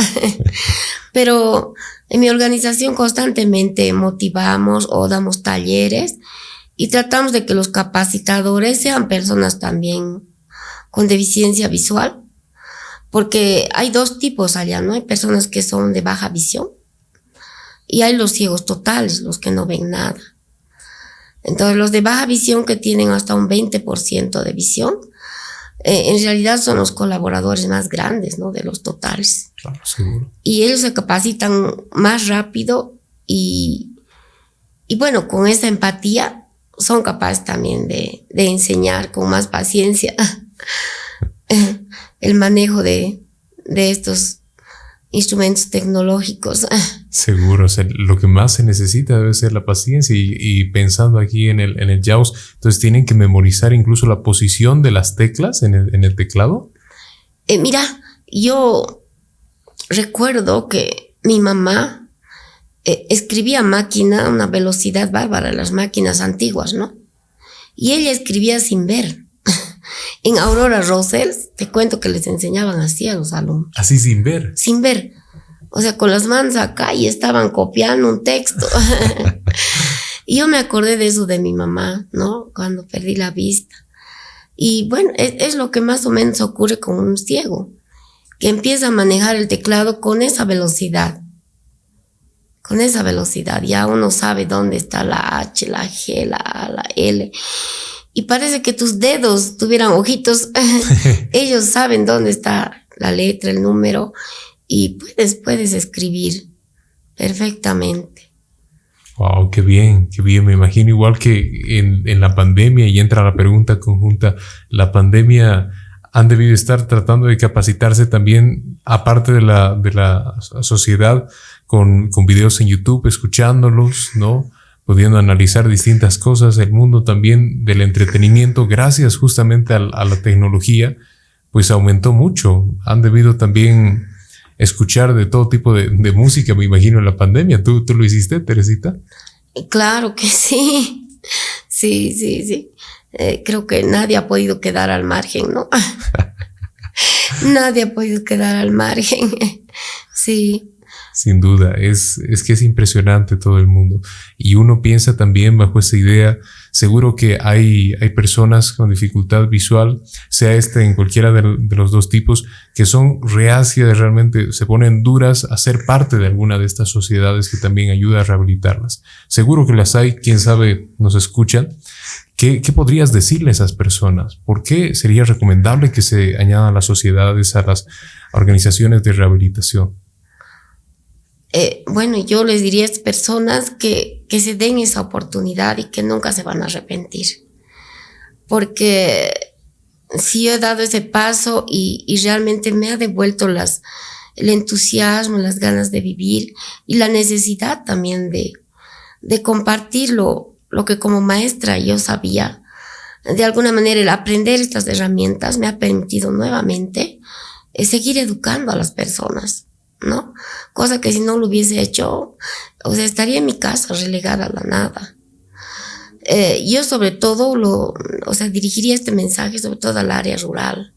Pero en mi organización constantemente motivamos o damos talleres y tratamos de que los capacitadores sean personas también con deficiencia visual, porque hay dos tipos allá, ¿no? Hay personas que son de baja visión y hay los ciegos totales, los que no ven nada. Entonces, los de baja visión que tienen hasta un 20% de visión, eh, en realidad son los colaboradores más grandes, ¿no? De los totales. Claro, seguro. Y ellos se capacitan más rápido y, y bueno, con esa empatía son capaces también de, de enseñar con más paciencia el manejo de, de estos instrumentos tecnológicos. Seguro, lo que más se necesita debe ser la paciencia y, pensando aquí en el, en el JAWS, entonces tienen que memorizar incluso la posición de las teclas en el, en el teclado. Eh, mira, yo recuerdo que mi mamá eh, escribía máquina a una velocidad bárbara, las máquinas antiguas, ¿no? Y ella escribía sin ver. En Aurora Rosels, te cuento que les enseñaban así a los alumnos. Así sin ver. Sin ver. O sea, con las manos acá y estaban copiando un texto. y yo me acordé de eso de mi mamá, ¿no? Cuando perdí la vista. Y bueno, es, lo que más o menos ocurre con un ciego, que empieza a manejar el teclado con esa velocidad. Con esa velocidad, ya uno sabe dónde está la H, la G, la A, la L. Y parece que tus dedos tuvieran ojitos. Ellos saben dónde está la letra, el número, y puedes, puedes escribir perfectamente. Wow, qué bien, qué bien. Me imagino igual que en, en, la pandemia, y entra la pregunta conjunta, la pandemia han debido estar tratando de capacitarse también, aparte de la, de la sociedad, con, con videos en YouTube, escuchándolos, ¿no? Pudiendo analizar distintas cosas, el mundo también del entretenimiento, gracias justamente a, a la tecnología, pues aumentó mucho. Han debido también escuchar de todo tipo de, música, me imagino, en la pandemia. ¿Tú, ¿Tú lo hiciste, Teresita? Claro que sí. Sí, sí, sí. Eh, creo que nadie ha podido quedar al margen, ¿no? nadie ha podido quedar al margen. sí. Sin duda, es, es que es impresionante todo el mundo. Y uno piensa también bajo esa idea, seguro que hay, hay personas con dificultad visual, sea este en cualquiera de, los dos tipos, que son reacias, realmente se ponen duras a ser parte de alguna de estas sociedades que también ayuda a rehabilitarlas. Seguro que las hay, quién sabe, nos escuchan. ¿Qué, ¿Qué, podrías decirle a esas personas? ¿Por qué sería recomendable que se añadan las sociedades a las organizaciones de rehabilitación? Eh, bueno, yo les diría a estas personas que, que se den esa oportunidad y que nunca se van a arrepentir. Porque si yo he dado ese paso y, y realmente me ha devuelto las, el entusiasmo, las ganas de vivir y la necesidad también de, de compartir lo, lo que como maestra yo sabía. De alguna manera el aprender estas herramientas me ha permitido nuevamente eh, seguir educando a las personas. ¿No? Cosa que si no lo hubiese hecho, o sea, estaría en mi casa relegada a la nada. Eh, yo sobre todo lo, o sea, dirigiría este mensaje sobre todo al área rural,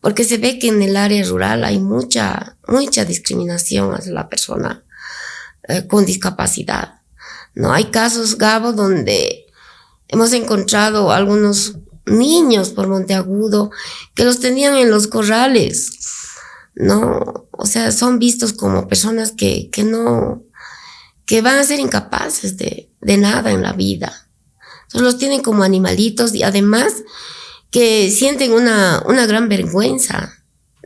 porque se ve que en el área rural hay mucha, mucha discriminación hacia la persona eh, con discapacidad. No hay casos, Gabo, donde hemos encontrado algunos niños por Monteagudo que los tenían en los corrales no, o sea, son vistos como personas que, que no, que van a ser incapaces de, de nada en la vida. Entonces los tienen como animalitos y además que sienten una, una gran vergüenza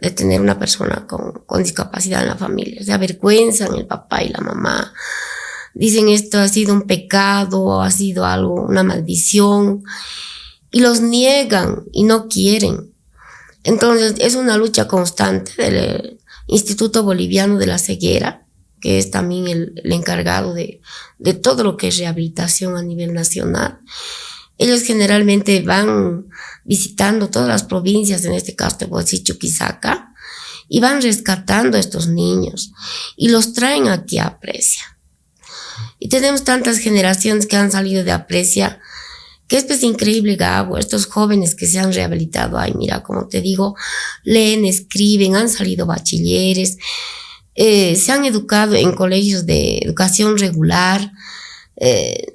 de tener una persona con, con discapacidad en la familia. O sea, en el papá y la mamá. Dicen esto ha sido un pecado, ha sido algo, una maldición. Y los niegan y no quieren. Entonces, es una lucha constante del Instituto Boliviano de la Ceguera, que es también el, encargado de, todo lo que es rehabilitación a nivel nacional. Ellos generalmente van visitando todas las provincias, en este caso Chuquisaca, y van rescatando a estos niños y los traen aquí a Aprecia. Y tenemos tantas generaciones que han salido de Aprecia que es increíble, Gabo. Estos jóvenes que se han rehabilitado, ay, mira, como te digo, leen, escriben, han salido bachilleres, eh, se han educado en colegios de educación regular, eh,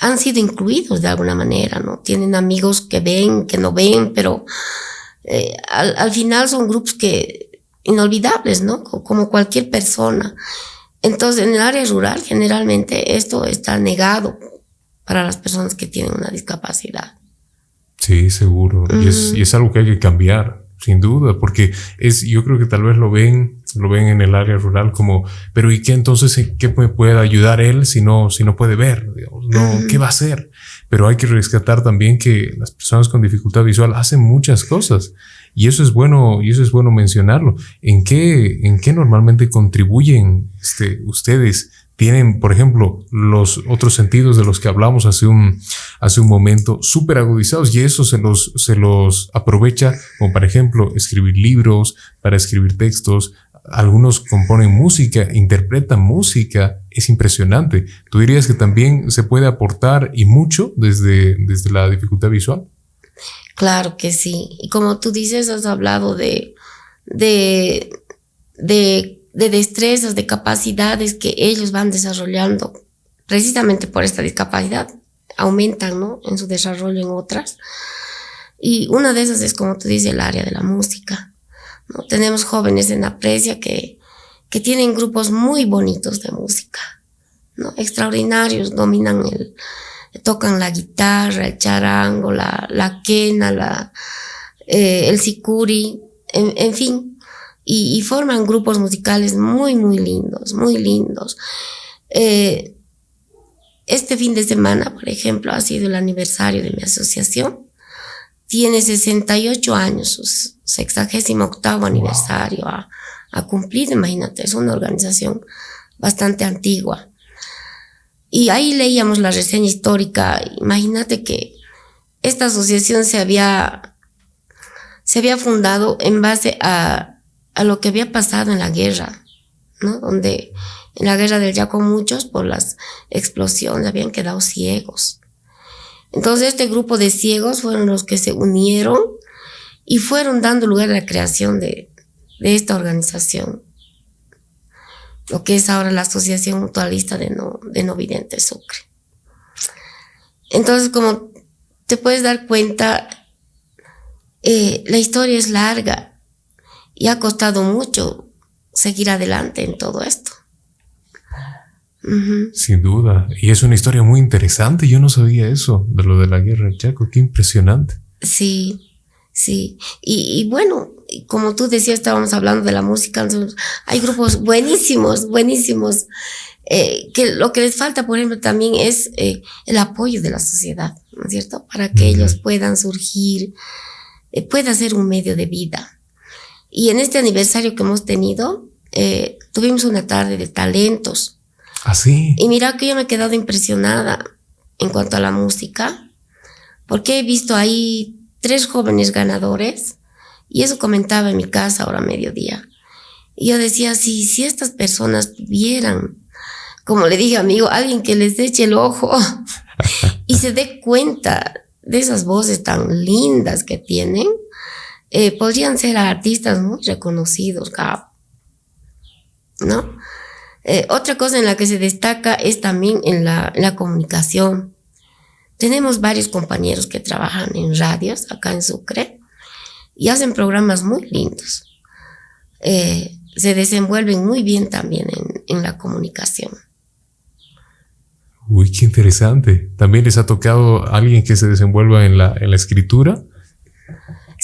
han sido incluidos de alguna manera, ¿no? Tienen amigos que ven, que no ven, pero eh, al, al, final son grupos que inolvidables, ¿no? Como cualquier persona. Entonces, en el área rural, generalmente esto está negado para las personas que tienen una discapacidad. Sí, seguro. y, es, y, es, algo que hay que cambiar, sin duda, porque es, yo creo que tal vez lo ven, lo ven en el área rural como, pero ¿y qué entonces, qué me puede ayudar él si no, si no puede ver? no, ¿qué va a hacer? Pero hay que rescatar también que las personas con dificultad visual hacen muchas cosas. Y eso es bueno, y eso es bueno mencionarlo. ¿En qué, en qué normalmente contribuyen este, ustedes tienen, por ejemplo, los otros sentidos de los que hablamos hace un, hace un momento, súper agudizados y eso se los, se los aprovecha como, por ejemplo, escribir libros, para escribir textos. Algunos componen música, interpretan música. Es impresionante. ¿Tú dirías que también se puede aportar y mucho desde, desde la dificultad visual? Claro que sí. Y como tú dices, has hablado de, de, de de destrezas, de capacidades que ellos van desarrollando precisamente por esta discapacidad, aumentan ¿no? en su desarrollo en otras. Y una de esas es, como tú dices, el área de la música. ¿no? Tenemos jóvenes en Aprecia que, que tienen grupos muy bonitos de música, ¿no? extraordinarios, dominan el, tocan la guitarra, el charango, la, la quena, la, eh, el sicuri, en, fin, y, forman grupos musicales muy, muy lindos, muy lindos. Eh, este fin de semana, por ejemplo, ha sido el aniversario de mi asociación. Tiene 68 años, su sexagésimo octavo aniversario a, a cumplir, imagínate, es una organización bastante antigua. Y ahí leíamos la reseña histórica. Imagínate que esta asociación se había, se había fundado en base a, a lo que había pasado en la guerra, ¿no? Donde en la guerra del Yaco muchos por las explosiones habían quedado ciegos. Entonces este grupo de ciegos fueron los que se unieron y fueron dando lugar a la creación de, esta organización lo que es ahora la Asociación Mutualista de No, Sucre. Entonces, como te puedes dar cuenta, eh, la historia es larga y ha costado mucho seguir adelante en todo esto. Sin duda. Y es una historia muy interesante. Yo no sabía eso de lo de la guerra del Chaco. Qué impresionante. Sí, sí. Y, y bueno, como tú decías, estábamos hablando de la música, hay grupos buenísimos, buenísimos, eh, que lo que les falta, por ejemplo, también es eh, el apoyo de la sociedad, ¿no es cierto? Para que ellos puedan surgir, eh, pueda ser un medio de vida. Y en este aniversario que hemos tenido, tuvimos una tarde de talentos. Así. ¿Ah, y mira que yo me he quedado impresionada en cuanto a la música, porque he visto ahí tres jóvenes ganadores y eso comentaba en mi casa ahora a mediodía. Y yo decía, si, si estas personas tuvieran, como le dije amigo, alguien que les eche el ojo y se dé cuenta de esas voces tan lindas que tienen, eh, podrían ser artistas muy reconocidos, ¿no? Eh, otra cosa en la que se destaca es también en la, comunicación. Tenemos varios compañeros que trabajan en radios acá en Sucre y hacen programas muy lindos. Eh, se desenvuelven muy bien también en, la comunicación. Uy, qué interesante. ¿También les ha tocado alguien que se desenvuelva en la escritura?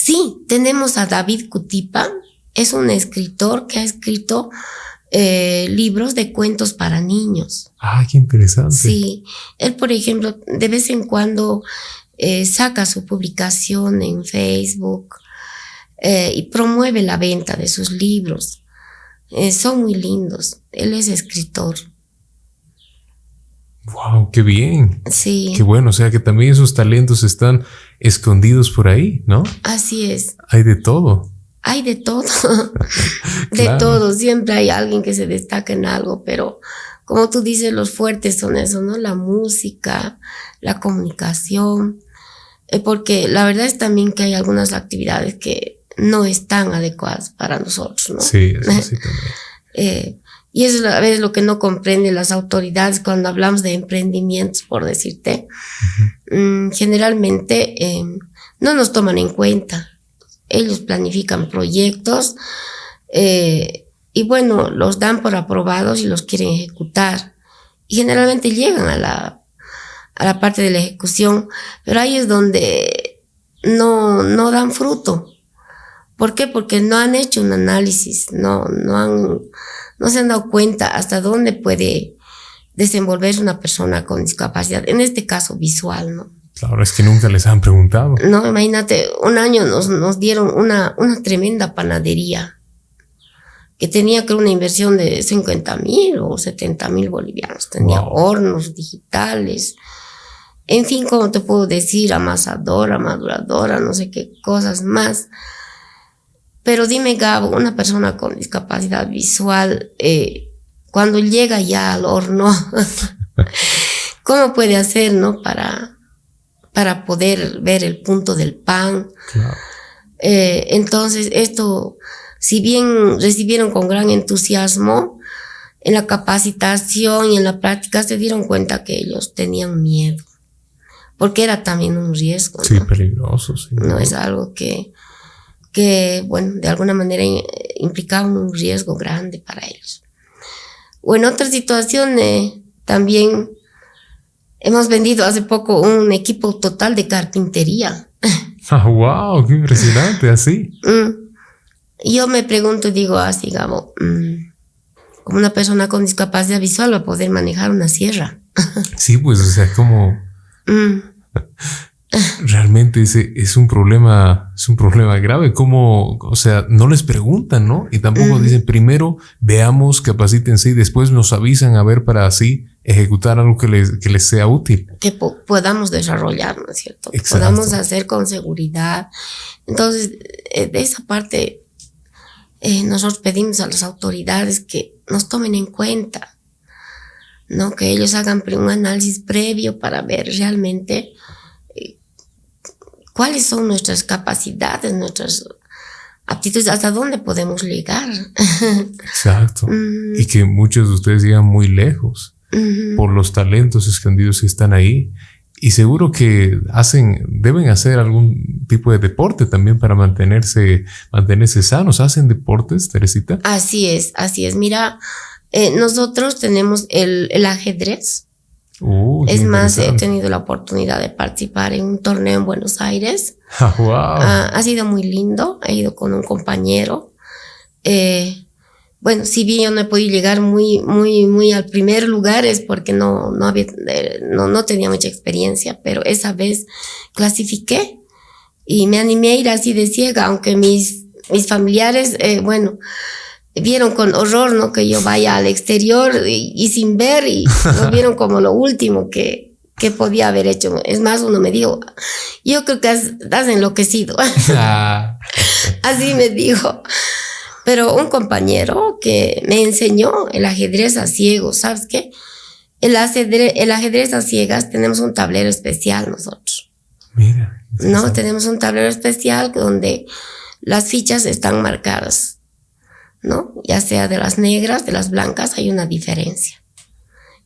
Sí, tenemos a David Cutipa. Es un escritor que ha escrito eh, libros de cuentos para niños. Ah, qué interesante. Sí, él, por ejemplo, de vez en cuando eh, saca su publicación en Facebook eh, y promueve la venta de sus libros. Son muy lindos. Él es escritor. Wow, qué bien. Sí. Qué bueno, o sea que también esos talentos están escondidos por ahí, ¿no? Así es. Hay de todo. Hay de todo. de todo. Siempre hay alguien que se destaca en algo, pero como tú dices, los fuertes son eso, ¿no? La música, la comunicación. Eh, porque la verdad es también que hay algunas actividades que no están adecuadas para nosotros, ¿no? Sí, eso sí también. Eh, y eso es a veces lo que no comprenden las autoridades cuando hablamos de emprendimientos, por decirte. Mm, generalmente em, no nos toman en cuenta. Ellos planifican proyectos eh, y bueno, los dan por aprobados y los quieren ejecutar. Y generalmente llegan a la, a la parte de la ejecución, pero ahí es donde no, no dan fruto. ¿Por qué? Porque no han hecho un análisis, no, no, han, no se han dado cuenta hasta dónde puede desenvolverse una persona con discapacidad, en este caso visual, ¿no? Claro, es que nunca les han preguntado. No, imagínate, un año nos, nos dieron una, una tremenda panadería que tenía que una inversión de 50 mil o 70 mil bolivianos. Tenía hornos digitales, en fin, como te puedo decir, amasadora, maduradora, no sé qué cosas más. Pero dime, Gabo, una persona con discapacidad visual, eh, cuando llega ya al horno, ¿cómo puede hacer, no? Para, para poder ver el punto del pan. Eh, entonces, esto, si bien recibieron con gran entusiasmo, en la capacitación y en la práctica se dieron cuenta que ellos tenían miedo. porque era también un riesgo. Sí, peligroso. Sí, no es algo que, que, bueno, de alguna manera implicaba un riesgo grande para ellos. O en otra situación, eh, también hemos vendido hace poco un equipo total de carpintería. Ah, wow, qué impresionante, así. Mm. Yo me pregunto, digo así, Gabo, mm, como una persona con discapacidad visual va a poder manejar una sierra. sí, pues, o sea, como... Realmente ese es un problema, es un problema grave. Como, o sea, no les preguntan, ¿no? Y tampoco dicen primero veamos, capacítense y después nos avisan a ver para así ejecutar algo que les, que les sea útil. Que podamos desarrollar, ¿no es cierto? Que podamos hacer con seguridad. Entonces, eh, de esa parte, eh, nosotros pedimos a las autoridades que nos tomen en cuenta, ¿no? Que ellos hagan un análisis previo para ver realmente cuáles son nuestras capacidades, nuestras aptitudes, hasta dónde podemos llegar. Exacto. Y que muchos de ustedes llegan muy lejos por los talentos escondidos que están ahí. Y seguro que hacen, deben hacer algún tipo de deporte también para mantenerse, mantenerse sanos. ¿Hacen deportes, Teresita? Así es, así es. Mira, eh, nosotros tenemos el, el ajedrez. Uh, es más, he tenido la oportunidad de participar en un torneo en Buenos Aires. Ah, wow. Ah, ha sido muy lindo. He ido con un compañero. Eh, bueno, si bien yo no he podido llegar muy, muy, muy al primer lugar es porque no, no había, eh, no, no tenía mucha experiencia, pero esa vez clasifiqué y me animé a ir así de ciega, aunque mis, mis familiares, eh, bueno, vieron con horror, ¿no? Que yo vaya al exterior y, sin ver y lo vieron como lo último que, que podía haber hecho. Es más, uno me dijo, yo creo que has, enloquecido. Ah. Así me dijo. Pero un compañero que me enseñó el ajedrez a ciegos, ¿sabes qué? El ajedrez, el ajedrez a ciegas tenemos un tablero especial nosotros. Mira. No, tenemos un tablero especial donde las fichas están marcadas ¿no? Ya sea de las negras, de las blancas, hay una diferencia.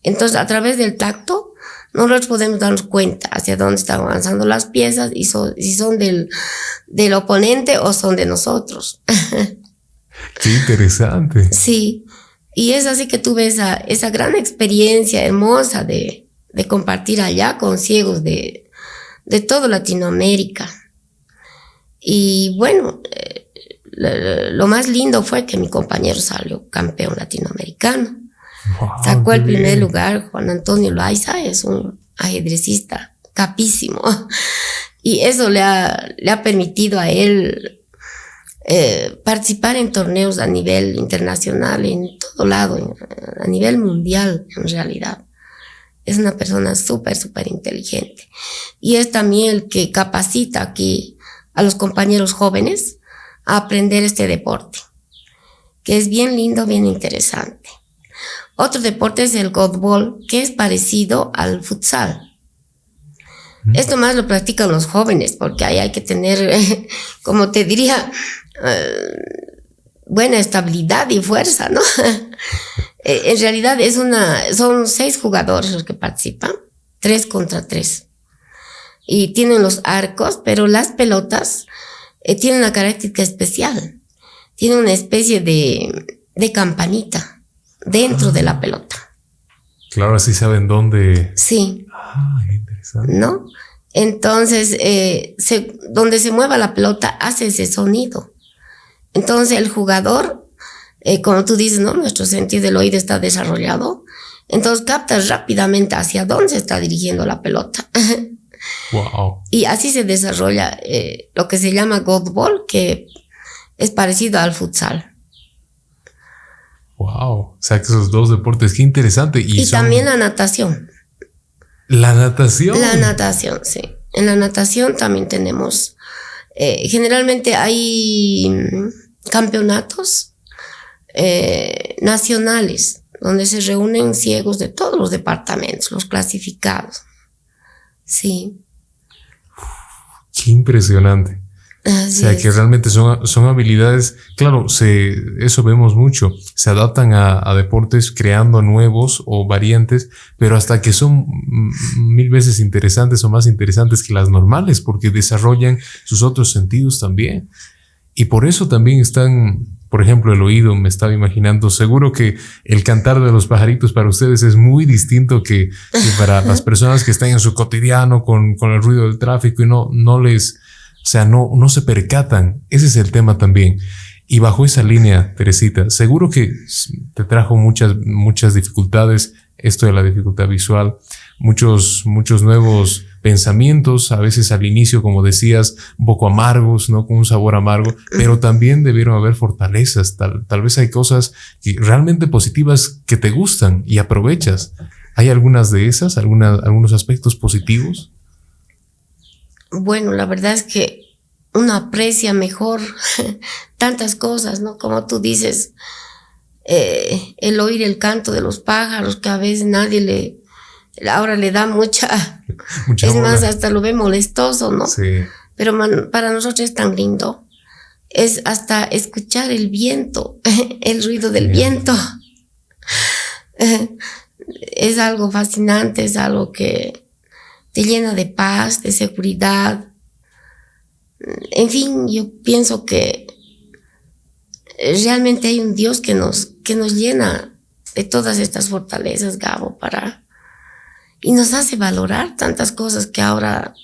Entonces, a través del tacto, nosotros podemos darnos cuenta hacia dónde están avanzando las piezas y si son del, del oponente o son de nosotros. Qué interesante. Sí. Y es así que tuve esa, esa gran experiencia hermosa de, de compartir allá con ciegos de, de toda Latinoamérica. Y bueno, eh, lo más lindo fue que mi compañero salió campeón latinoamericano. Sacó el primer lugar, Juan Antonio Loaiza es un ajedrecista capísimo. Y eso le ha, le ha permitido a él eh, participar en torneos a nivel internacional, en todo lado, a nivel mundial en realidad. Es una persona súper, súper inteligente. Y es también el que capacita aquí a los compañeros jóvenes a aprender este deporte, que es bien lindo, bien interesante. Otro deporte es el golfball, que es parecido al futsal. Mm. Esto más lo practican los jóvenes, porque ahí hay que tener, como te diría, eh, buena estabilidad y fuerza, ¿no? Eh, en realidad es una, son seis jugadores los que participan, tres contra tres. Y tienen los arcos, pero las pelotas eh, tiene una característica especial. Tiene una especie de, de campanita dentro de la ah. pelota. Claro, así saben dónde. Sí. Ah, interesante. ¿No? Entonces, eh, donde se mueva la pelota hace ese sonido. Entonces, el jugador, eh, como tú dices, ¿no? Nuestro sentido del oído está desarrollado. Entonces, capta rápidamente hacia dónde se está dirigiendo la pelota. Y así se desarrolla eh, lo que se llama golfball, que es parecido al futsal. Wow, o sea que esos dos deportes, qué interesante. Y, también la natación. La natación. La natación, sí. En la natación también tenemos, eh, generalmente hay mm, campeonatos eh, nacionales donde se reúnen ciegos de todos los departamentos, los clasificados. Sí. Qué impresionante. o sea, que realmente son, son habilidades, claro, se, eso vemos mucho, se adaptan a, a, deportes creando nuevos o variantes, pero hasta que son mil veces interesantes o más interesantes que las normales, porque desarrollan sus otros sentidos también. Y por eso también están, por ejemplo, el oído, me estaba imaginando, seguro que el cantar de los pajaritos para ustedes es muy distinto que, que para las personas que están en su cotidiano con, con el ruido del tráfico y no, no les o sea, no, no se percatan. Ese es el tema también. Y bajo esa línea, Teresita, seguro que te trajo muchas, muchas dificultades esto de la dificultad visual, muchos, muchos nuevos pensamientos, a veces al inicio, como decías, un poco amargos, ¿no? Con un sabor amargo, pero también debieron haber fortalezas. Tal, tal vez hay cosas realmente positivas que te gustan y aprovechas. ¿Hay algunas de esas, alguna, algunos aspectos positivos? bueno, la verdad es que uno aprecia mejor tantas cosas, ¿no? Como tú dices, eh, el oír el canto de los pájaros, que a veces nadie le, ahora le da mucha, es más, hasta lo ve molestoso, ¿no? Sí. Pero para nosotros es tan lindo. Es hasta escuchar el viento, el ruido del viento. es algo fascinante, es algo que, te llena de paz, de seguridad. En fin, yo pienso que realmente hay un Dios que nos, que nos llena de todas estas fortalezas, Gabo, para... Y nos hace valorar tantas cosas que ahora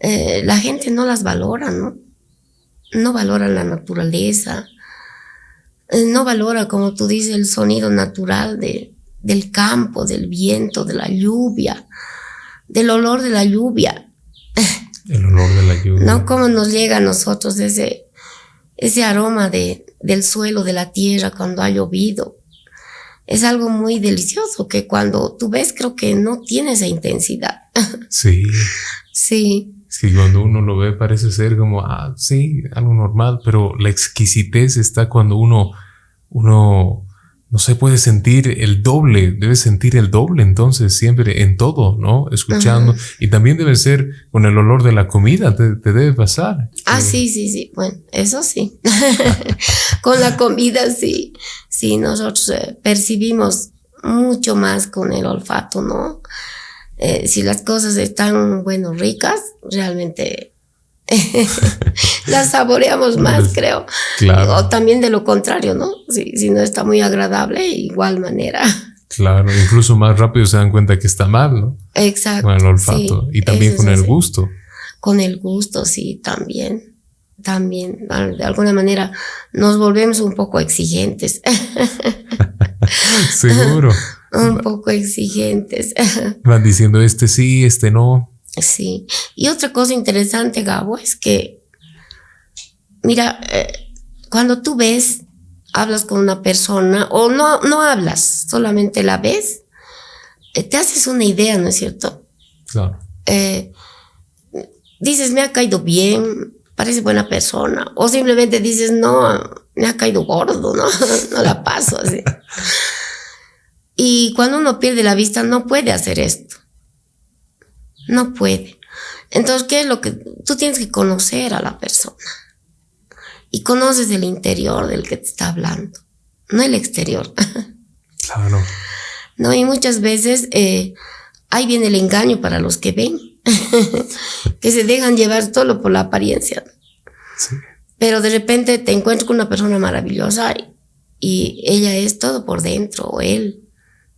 eh, la gente no las valora, ¿no? No valora la naturaleza, eh, no valora, como tú dices, el sonido natural de, del campo, del viento, de la lluvia del olor de la lluvia. El olor de la lluvia. ¿No? Cómo nos llega a nosotros ese, ese aroma de, del suelo, de la tierra cuando ha llovido. Es algo muy delicioso que cuando tú ves creo que no tiene esa intensidad. Sí. sí. Es que cuando uno lo ve parece ser como, ah, sí, algo normal, pero la exquisitez está cuando uno, uno no se puede sentir el doble, debe sentir el doble entonces siempre en todo, ¿no? Escuchando. Y también debe ser con el olor de la comida, te, debe pasar. Ah, sí, sí, sí. Bueno, eso sí. con la comida sí. Sí, nosotros eh, percibimos mucho más con el olfato, ¿no? Eh, si las cosas están, bueno, ricas, realmente la saboreamos más, creo. Claro. O también de lo contrario, ¿no? Si, si no está muy agradable, igual manera. Claro, incluso más rápido se dan cuenta que está mal, ¿no? Exacto. Con el olfato y también con el gusto. Con el gusto, sí, también. También, de alguna manera, nos volvemos un poco exigentes. Seguro. un poco exigentes. Van diciendo este sí, este no. Sí. Y otra cosa interesante, Gabo, es que, mira, eh, cuando tú ves, hablas con una persona, o no, no hablas, solamente la ves, eh, te haces una idea, ¿no es cierto? Claro. Eh, dices, me ha caído bien, parece buena persona, o simplemente dices, no, me ha caído gordo, ¿no? no la paso así. Y cuando uno pierde la vista, no puede hacer esto. No puede. Entonces, ¿qué es lo que tú tienes que conocer a la persona? Y conoces el interior del que te está hablando, no el exterior. Claro. No, y muchas veces eh, ahí viene el engaño para los que ven, que se dejan llevar solo por la apariencia. Sí. Pero de repente te encuentras con una persona maravillosa y, y ella es todo por dentro, o él,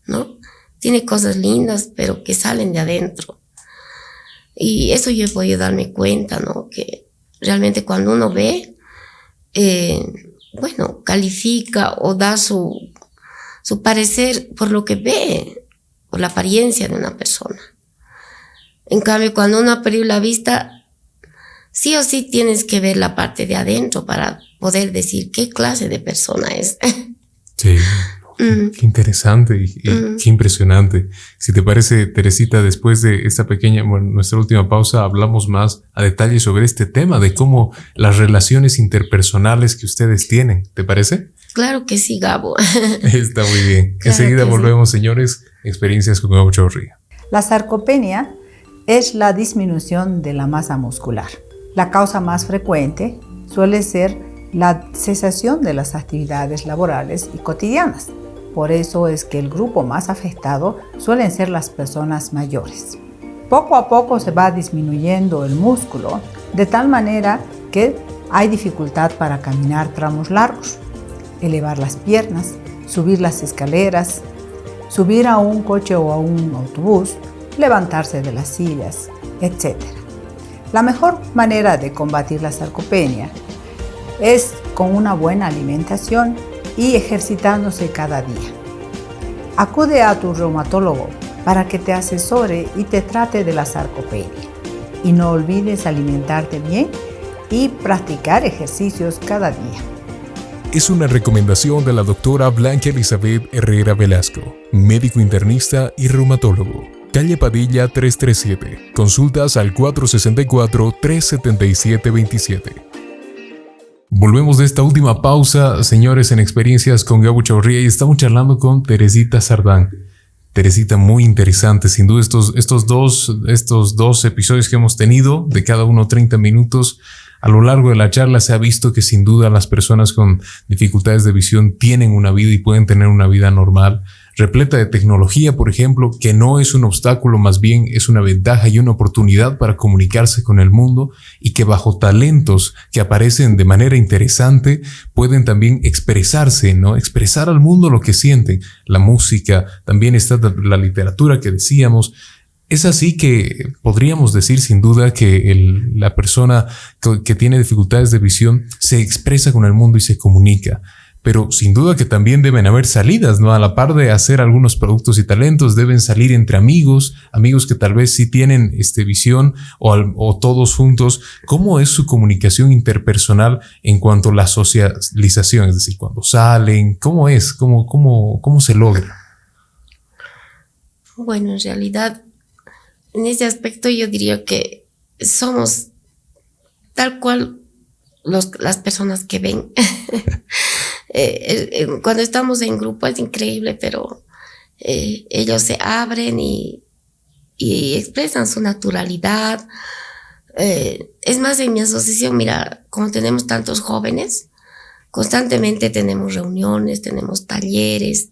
¿no? Tiene cosas lindas, pero que salen de adentro. Y eso yo he podido darme cuenta, ¿no? Que realmente cuando uno ve, eh, bueno, califica o da su, su parecer por lo que ve, por la apariencia de una persona. En cambio, cuando uno ha perdido la vista, sí o sí tienes que ver la parte de adentro para poder decir qué clase de persona es. Sí. Mm. Qué interesante y, mm. qué impresionante. Si te parece, Teresita, después de esta pequeña, bueno, nuestra última pausa, hablamos más a detalle sobre este tema de cómo las relaciones interpersonales que ustedes tienen. ¿Te parece? Claro que sí, Gabo. Está muy bien. Enseguida volvemos, señores. Experiencias con Gabo Ría. La sarcopenia es la disminución de la masa muscular. La causa más frecuente suele ser la cesación de las actividades laborales y cotidianas. Por eso es que el grupo más afectado suelen ser las personas mayores. Poco a poco se va disminuyendo el músculo de tal manera que hay dificultad para caminar tramos largos, elevar las piernas, subir las escaleras, subir a un coche o a un autobús, levantarse de las sillas, etc. La mejor manera de combatir la sarcopenia es con una buena alimentación y ejercitándose cada día. Acude a tu reumatólogo para que te asesore y te trate de la sarcopenia. Y no olvides alimentarte bien y practicar ejercicios cada día. Es una recomendación de la doctora Blanca Elizabeth Herrera Velasco, médico internista y reumatólogo. Calle Padilla 337. Consultas al 464-377-27. Volvemos de esta última pausa, señores, en experiencias con Gabo Chaurría y estamos charlando con Teresita Sardán. Teresita, muy interesante, sin duda estos, estos, dos, estos dos episodios que hemos tenido, de cada uno 30 minutos, a lo largo de la charla se ha visto que sin duda las personas con dificultades de visión tienen una vida y pueden tener una vida normal, repleta de tecnología, por ejemplo, que no es un obstáculo, más bien es una ventaja y una oportunidad para comunicarse con el mundo y que bajo talentos que aparecen de manera interesante pueden también expresarse, ¿no? Expresar al mundo lo que sienten. La música, también está la literatura que decíamos, es así que podríamos decir sin duda que la persona que, tiene dificultades de visión se expresa con el mundo y se comunica. Pero sin duda que también deben haber salidas, ¿no? A la par de hacer algunos productos y talentos, deben salir entre amigos, amigos que tal vez sí tienen este, visión o, todos juntos. ¿Cómo es su comunicación interpersonal en cuanto a la socialización? Es decir, cuando salen, ¿cómo es? ¿Cómo, cómo, cómo se logra? Bueno, en realidad en ese aspecto yo diría que somos tal cual las personas que ven. Eh, eh, cuando estamos en grupo es increíble, pero eh, ellos se abren y, expresan su naturalidad. es más, en mi asociación, mira, como tenemos tantos jóvenes, constantemente tenemos reuniones, tenemos talleres,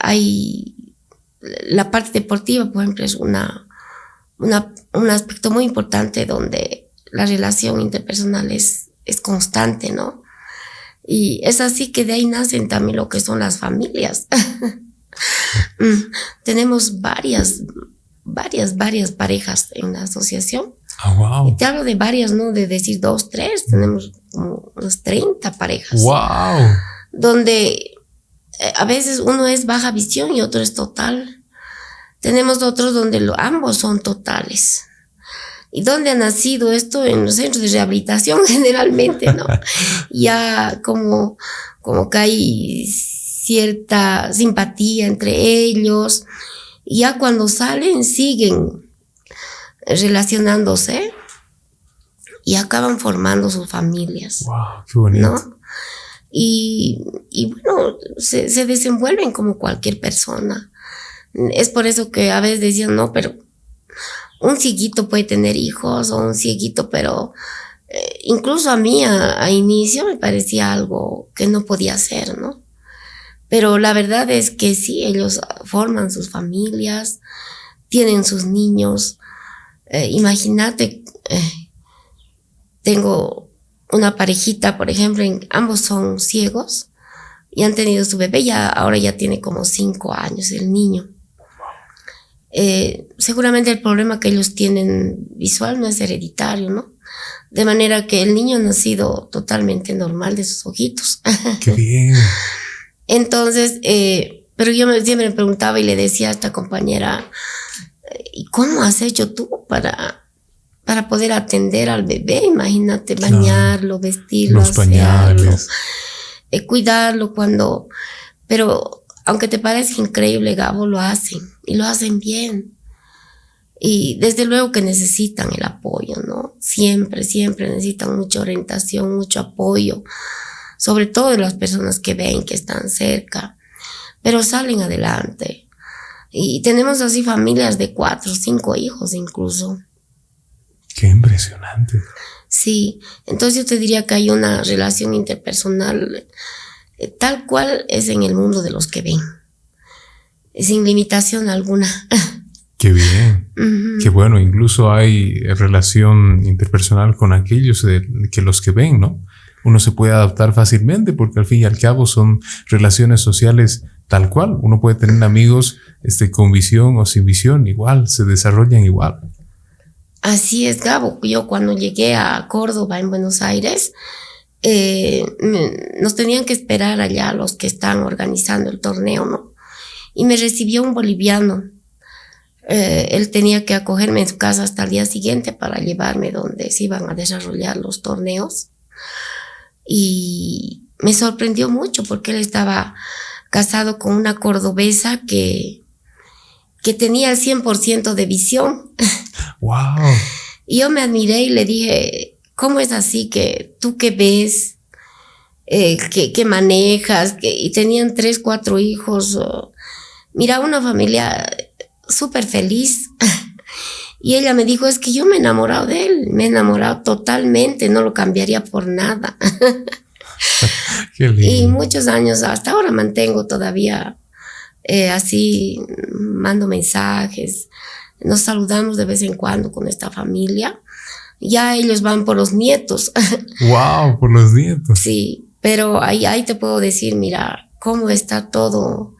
hay la parte deportiva, por ejemplo, es una, un aspecto muy importante donde la relación interpersonal es, es constante, ¿no? Y es así que de ahí nacen también lo que son las familias. Mm, tenemos varias, varias, varias parejas en la asociación. Oh, wow. Y te hablo de varias, ¿no? De decir dos, tres, tenemos como unas 30 parejas. Wow. Donde eh, a veces uno es baja visión y otro es total. Tenemos otros donde ambos son totales. ¿Y dónde ha nacido esto? En los centros de rehabilitación generalmente, ¿no? ya como, como que hay cierta simpatía entre ellos. Ya cuando salen siguen relacionándose y acaban formando sus familias. Wow, qué bonito. ¿no? y, y bueno, se, se, desenvuelven como cualquier persona. Es por eso que a veces decían, no, pero un cieguito puede tener hijos o un cieguito, pero eh, incluso a mí a, inicio me parecía algo que no podía ser, ¿no? Pero la verdad es que sí, ellos forman sus familias, tienen sus niños. Eh, imagínate, eh, tengo una parejita, por ejemplo, ambos son ciegos y han tenido su bebé, ahora ya tiene como cinco años el niño. Eh, seguramente el problema que ellos tienen visual no es hereditario, ¿no? De manera que el niño ha nacido totalmente normal de sus ojitos. Qué bien. Entonces, eh, pero yo me, siempre me preguntaba y le decía a esta compañera, ¿y cómo has hecho tú para para poder atender al bebé, imagínate, bañarlo, vestirlo, los pañales, eh, cuidarlo cuando, pero aunque te parezca increíble, Gabo, lo hacen y lo hacen bien. Y desde luego que necesitan el apoyo, ¿no? Siempre, siempre necesitan mucha orientación, mucho apoyo, sobre todo de las personas que ven, que están cerca, pero salen adelante. Y tenemos así familias de cuatro, cinco hijos incluso Qué impresionante. Sí, entonces yo te diría que hay una relación interpersonal tal cual es en el mundo de los que ven, sin limitación alguna. Qué bien, qué bueno, incluso hay relación interpersonal con aquellos que los que ven, ¿no? Uno se puede adaptar fácilmente porque al fin y al cabo son relaciones sociales tal cual. Uno puede tener amigos este, con visión o sin visión, igual, se desarrollan igual. Así es, Gabo. Yo cuando llegué a Córdoba, en Buenos Aires, eh, nos tenían que esperar allá los que están organizando el torneo, ¿no? Y me recibió un boliviano. Eh, él tenía que acogerme en su casa hasta el día siguiente para llevarme donde se iban a desarrollar los torneos. Y me sorprendió mucho porque él estaba casado con una cordobesa que que tenía el 100% de visión. ¡Wow! Y yo me admiré y le dije, ¿cómo es así que tú que ves, eh, que, manejas? Que, y tenían tres, cuatro hijos. mira, una familia súper feliz. y ella me dijo, es que yo me he enamorado de él, me he enamorado totalmente, no lo cambiaría por nada. y muchos años, hasta ahora mantengo todavía eh, así mando mensajes, nos saludamos de vez en cuando con esta familia. Ya ellos van por los nietos. ¡Wow! Por los nietos. Sí, pero ahí, ahí te puedo decir, mira, cómo está todo,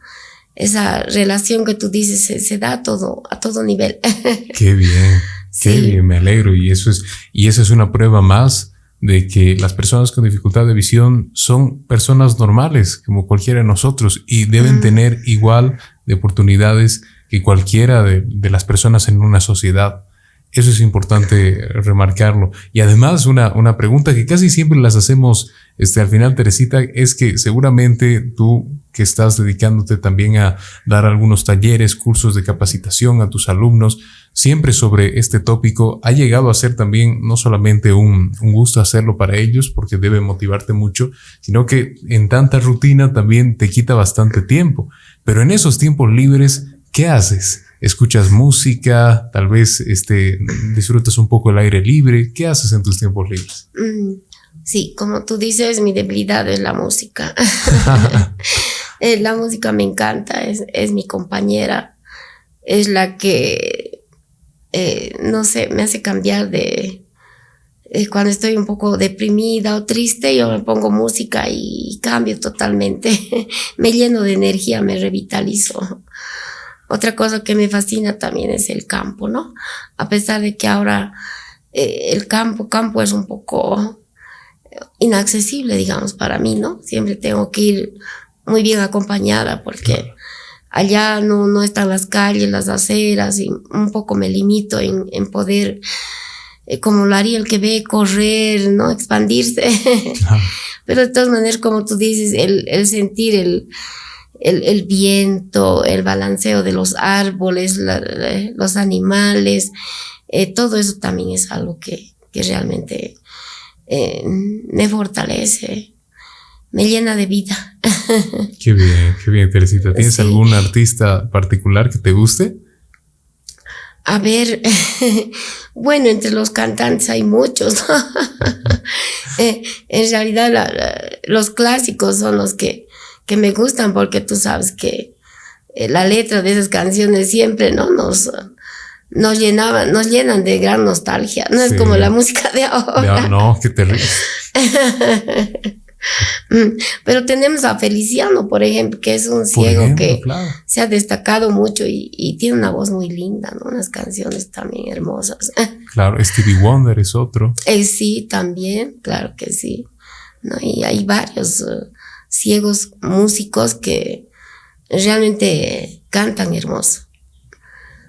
esa relación que tú dices, se, se da todo, a todo nivel. Qué bien, qué bien, me alegro. Y eso es, y esa es una prueba más de que las personas con dificultad de visión son personas normales como cualquiera de nosotros y deben tener igual de oportunidades que cualquiera de, las personas en una sociedad. Eso es importante remarcarlo. Y además, una, una pregunta que casi siempre las hacemos este, al final, Teresita, es que seguramente tú que estás dedicándote también a dar algunos talleres, cursos de capacitación a tus alumnos, siempre sobre este tópico, ha llegado a ser también no solamente un, gusto hacerlo para ellos, porque debe motivarte mucho, sino que en tanta rutina también te quita bastante tiempo. Pero en esos tiempos libres, ¿qué haces? ¿Escuchas música? Tal vez este, disfrutas un poco el aire libre. ¿Qué haces en tus tiempos libres? Mm, sí, como tú dices, mi debilidad es la música. Eh, la música me encanta, es, es mi compañera, es la que eh, no sé, me hace cambiar de, eh, cuando estoy un poco deprimida o triste, yo me pongo música y cambio totalmente. me lleno de energía, me revitalizo. Otra cosa que me fascina también es el campo, ¿no? A pesar de que ahora eh, el campo, campo es un poco inaccesible, digamos, para mí, ¿no? Siempre tengo que ir muy bien acompañada porque allá no, no están las calles, las aceras, y un poco me limito en, en poder, eh, como lo haría el que ve, correr, ¿no? Expandirse. Pero de todas maneras, como tú dices, el, el sentir el, el, el, viento, el balanceo de los árboles, los animales, eh, todo eso también es algo que, que realmente eh, me fortalece me llena de vida. Qué bien, qué bien, Teresita. ¿Tienes algún artista particular que te guste? A ver, bueno, entre los cantantes hay muchos. Eh, en realidad los clásicos son los que, que me gustan porque tú sabes que eh, la letra de esas canciones siempre ¿no? nos, nos llenaban, nos llenan de gran nostalgia. No es como la música de ahora. no, qué terrible. Mm, pero tenemos a Feliciano, por ejemplo, que es un ciego que se ha destacado mucho y, tiene una voz muy linda, ¿no? Unas canciones también hermosas. Claro, Stevie Wonder es otro. Eh, sí, también, claro que sí. ¿no? Y hay varios uh, ciegos músicos que realmente cantan hermoso.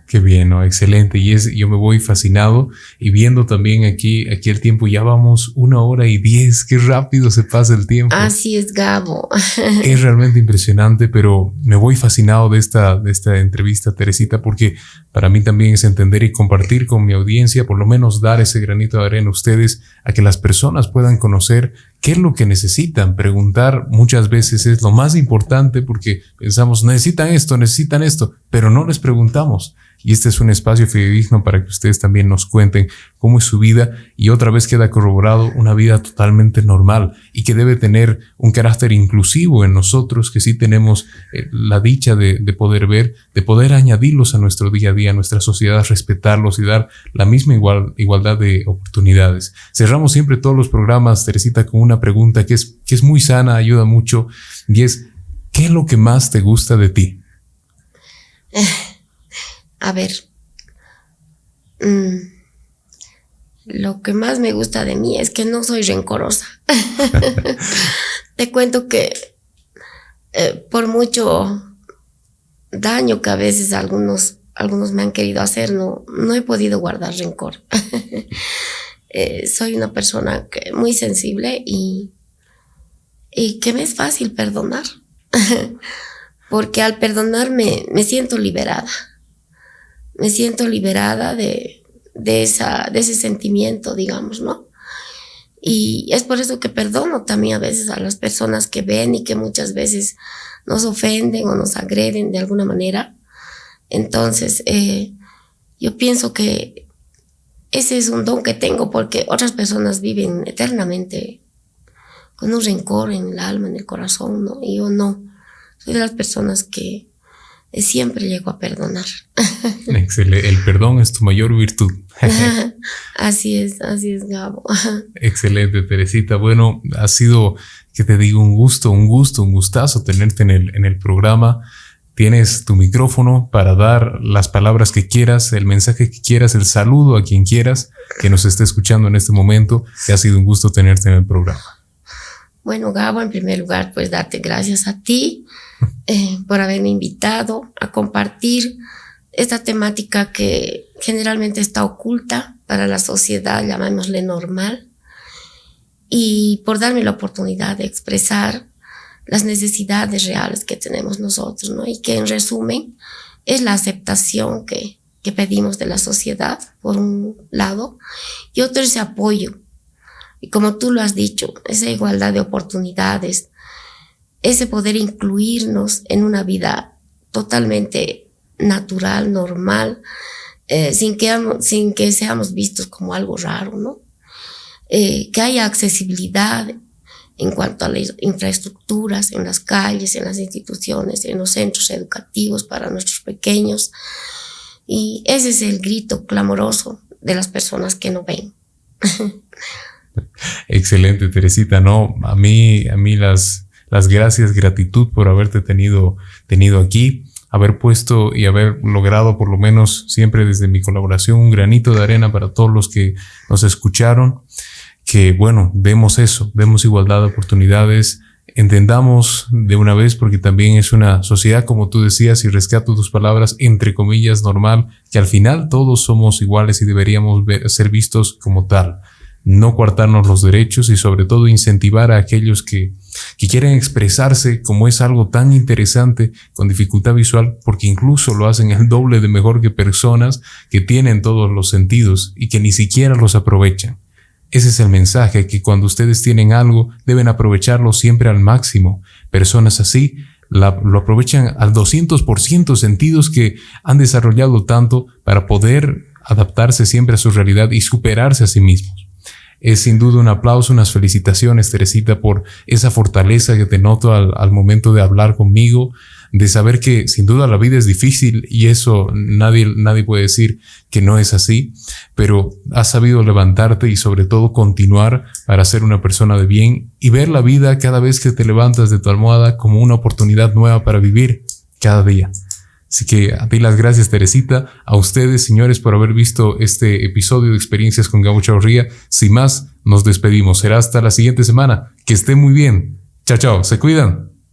Qué bien, ¿no? Excelente. Y es, yo me voy fascinado y viendo también aquí, aquí el tiempo, ya vamos una hora y diez, qué rápido se pasa el tiempo. Así es, Gabo. es realmente impresionante, pero me voy fascinado de esta, de esta entrevista, Teresita, porque para mí también es entender y compartir con mi audiencia, por lo menos dar ese granito de arena a ustedes, a que las personas puedan conocer qué es lo que necesitan. Preguntar muchas veces es lo más importante porque pensamos, necesitan esto, necesitan esto, pero no les preguntamos y este es un espacio fidedigno para que ustedes también nos cuenten cómo es su vida y otra vez queda corroborado una vida totalmente normal y que debe tener un carácter inclusivo en nosotros que sí tenemos eh, la dicha de, poder ver, de poder añadirlos a nuestro día a día, a nuestra sociedad, respetarlos y dar la misma igual, igualdad de oportunidades. Cerramos siempre todos los programas, Teresita, con una pregunta que es, que es muy sana, ayuda mucho y es, ¿qué es lo que más te gusta de ti? A ver, mm, lo que más me gusta de mí es que no soy rencorosa. Te cuento que eh, por mucho daño que a veces algunos, algunos me han querido hacer, no, no he podido guardar rencor. Eh, soy una persona que, muy sensible y, y que me es fácil perdonar. Porque al perdonarme me siento liberada me siento liberada de, esa, de ese sentimiento, digamos, ¿no? Y es por eso que perdono también a veces a las personas que ven y que muchas veces nos ofenden o nos agreden de alguna manera. Entonces, eh, yo pienso que ese es un don que tengo porque otras personas viven eternamente con un rencor en el alma, en el corazón, ¿no? Y yo no. Soy de las personas que siempre llego a perdonar. Excelente. El perdón es tu mayor virtud. así es, así es, Gabo. Excelente, Teresita. Bueno, ha sido, que te digo, un gusto, un gusto, un gustazo tenerte en el, en el programa. Tienes tu micrófono para dar las palabras que quieras, el mensaje que quieras, el saludo a quien quieras que nos esté escuchando en este momento. Que ha sido un gusto tenerte en el programa. Bueno, Gabo, en primer lugar, pues darte gracias a ti eh, por haberme invitado a compartir esta temática que generalmente está oculta para la sociedad, llamémosle normal, y por darme la oportunidad de expresar las necesidades reales que tenemos nosotros, ¿no? Y que en resumen es la aceptación que, que pedimos de la sociedad, por un lado, y otro ese apoyo. Y como tú lo has dicho, esa igualdad de oportunidades, ese poder incluirnos en una vida totalmente natural, normal, eh, sin, que, sin que seamos vistos como algo raro, ¿no? Eh, que haya accesibilidad en cuanto a las infraestructuras, en las calles, en las instituciones, en los centros educativos para nuestros pequeños. Y ese es el grito clamoroso de las personas que no ven. Excelente, Teresita. No, a mí, a mí las, las gracias, gratitud por haberte tenido, tenido aquí, haber puesto y haber logrado por lo menos siempre desde mi colaboración un granito de arena para todos los que nos escucharon, que bueno, demos eso, demos igualdad de oportunidades, entendamos de una vez, porque también es una sociedad, como tú decías, y rescato tus palabras, entre comillas, normal, que al final todos somos iguales y deberíamos ser vistos como tal no coartarnos los derechos y sobre todo incentivar a aquellos que, que quieren expresarse como es algo tan interesante con dificultad visual porque incluso lo hacen el doble de mejor que personas que tienen todos los sentidos y que ni siquiera los aprovechan. Ese es el mensaje, que cuando ustedes tienen algo deben aprovecharlo siempre al máximo. Personas así lo aprovechan al 200% sentidos que han desarrollado tanto para poder adaptarse siempre a su realidad y superarse a sí mismos. Es sin duda un aplauso, unas felicitaciones, Teresita, por esa fortaleza que te noto al, momento de hablar conmigo, de saber que sin duda la vida es difícil y eso nadie, nadie puede decir que no es así, pero has sabido levantarte y sobre todo continuar para ser una persona de bien y ver la vida cada vez que te levantas de tu almohada como una oportunidad nueva para vivir cada día. Así que a ti las gracias, Teresita. A ustedes, señores, por haber visto este episodio de Experiencias con Gabo Chaurría. Sin más, nos despedimos. Será hasta la siguiente semana. Que esté muy bien. Chao, chao. Se cuidan.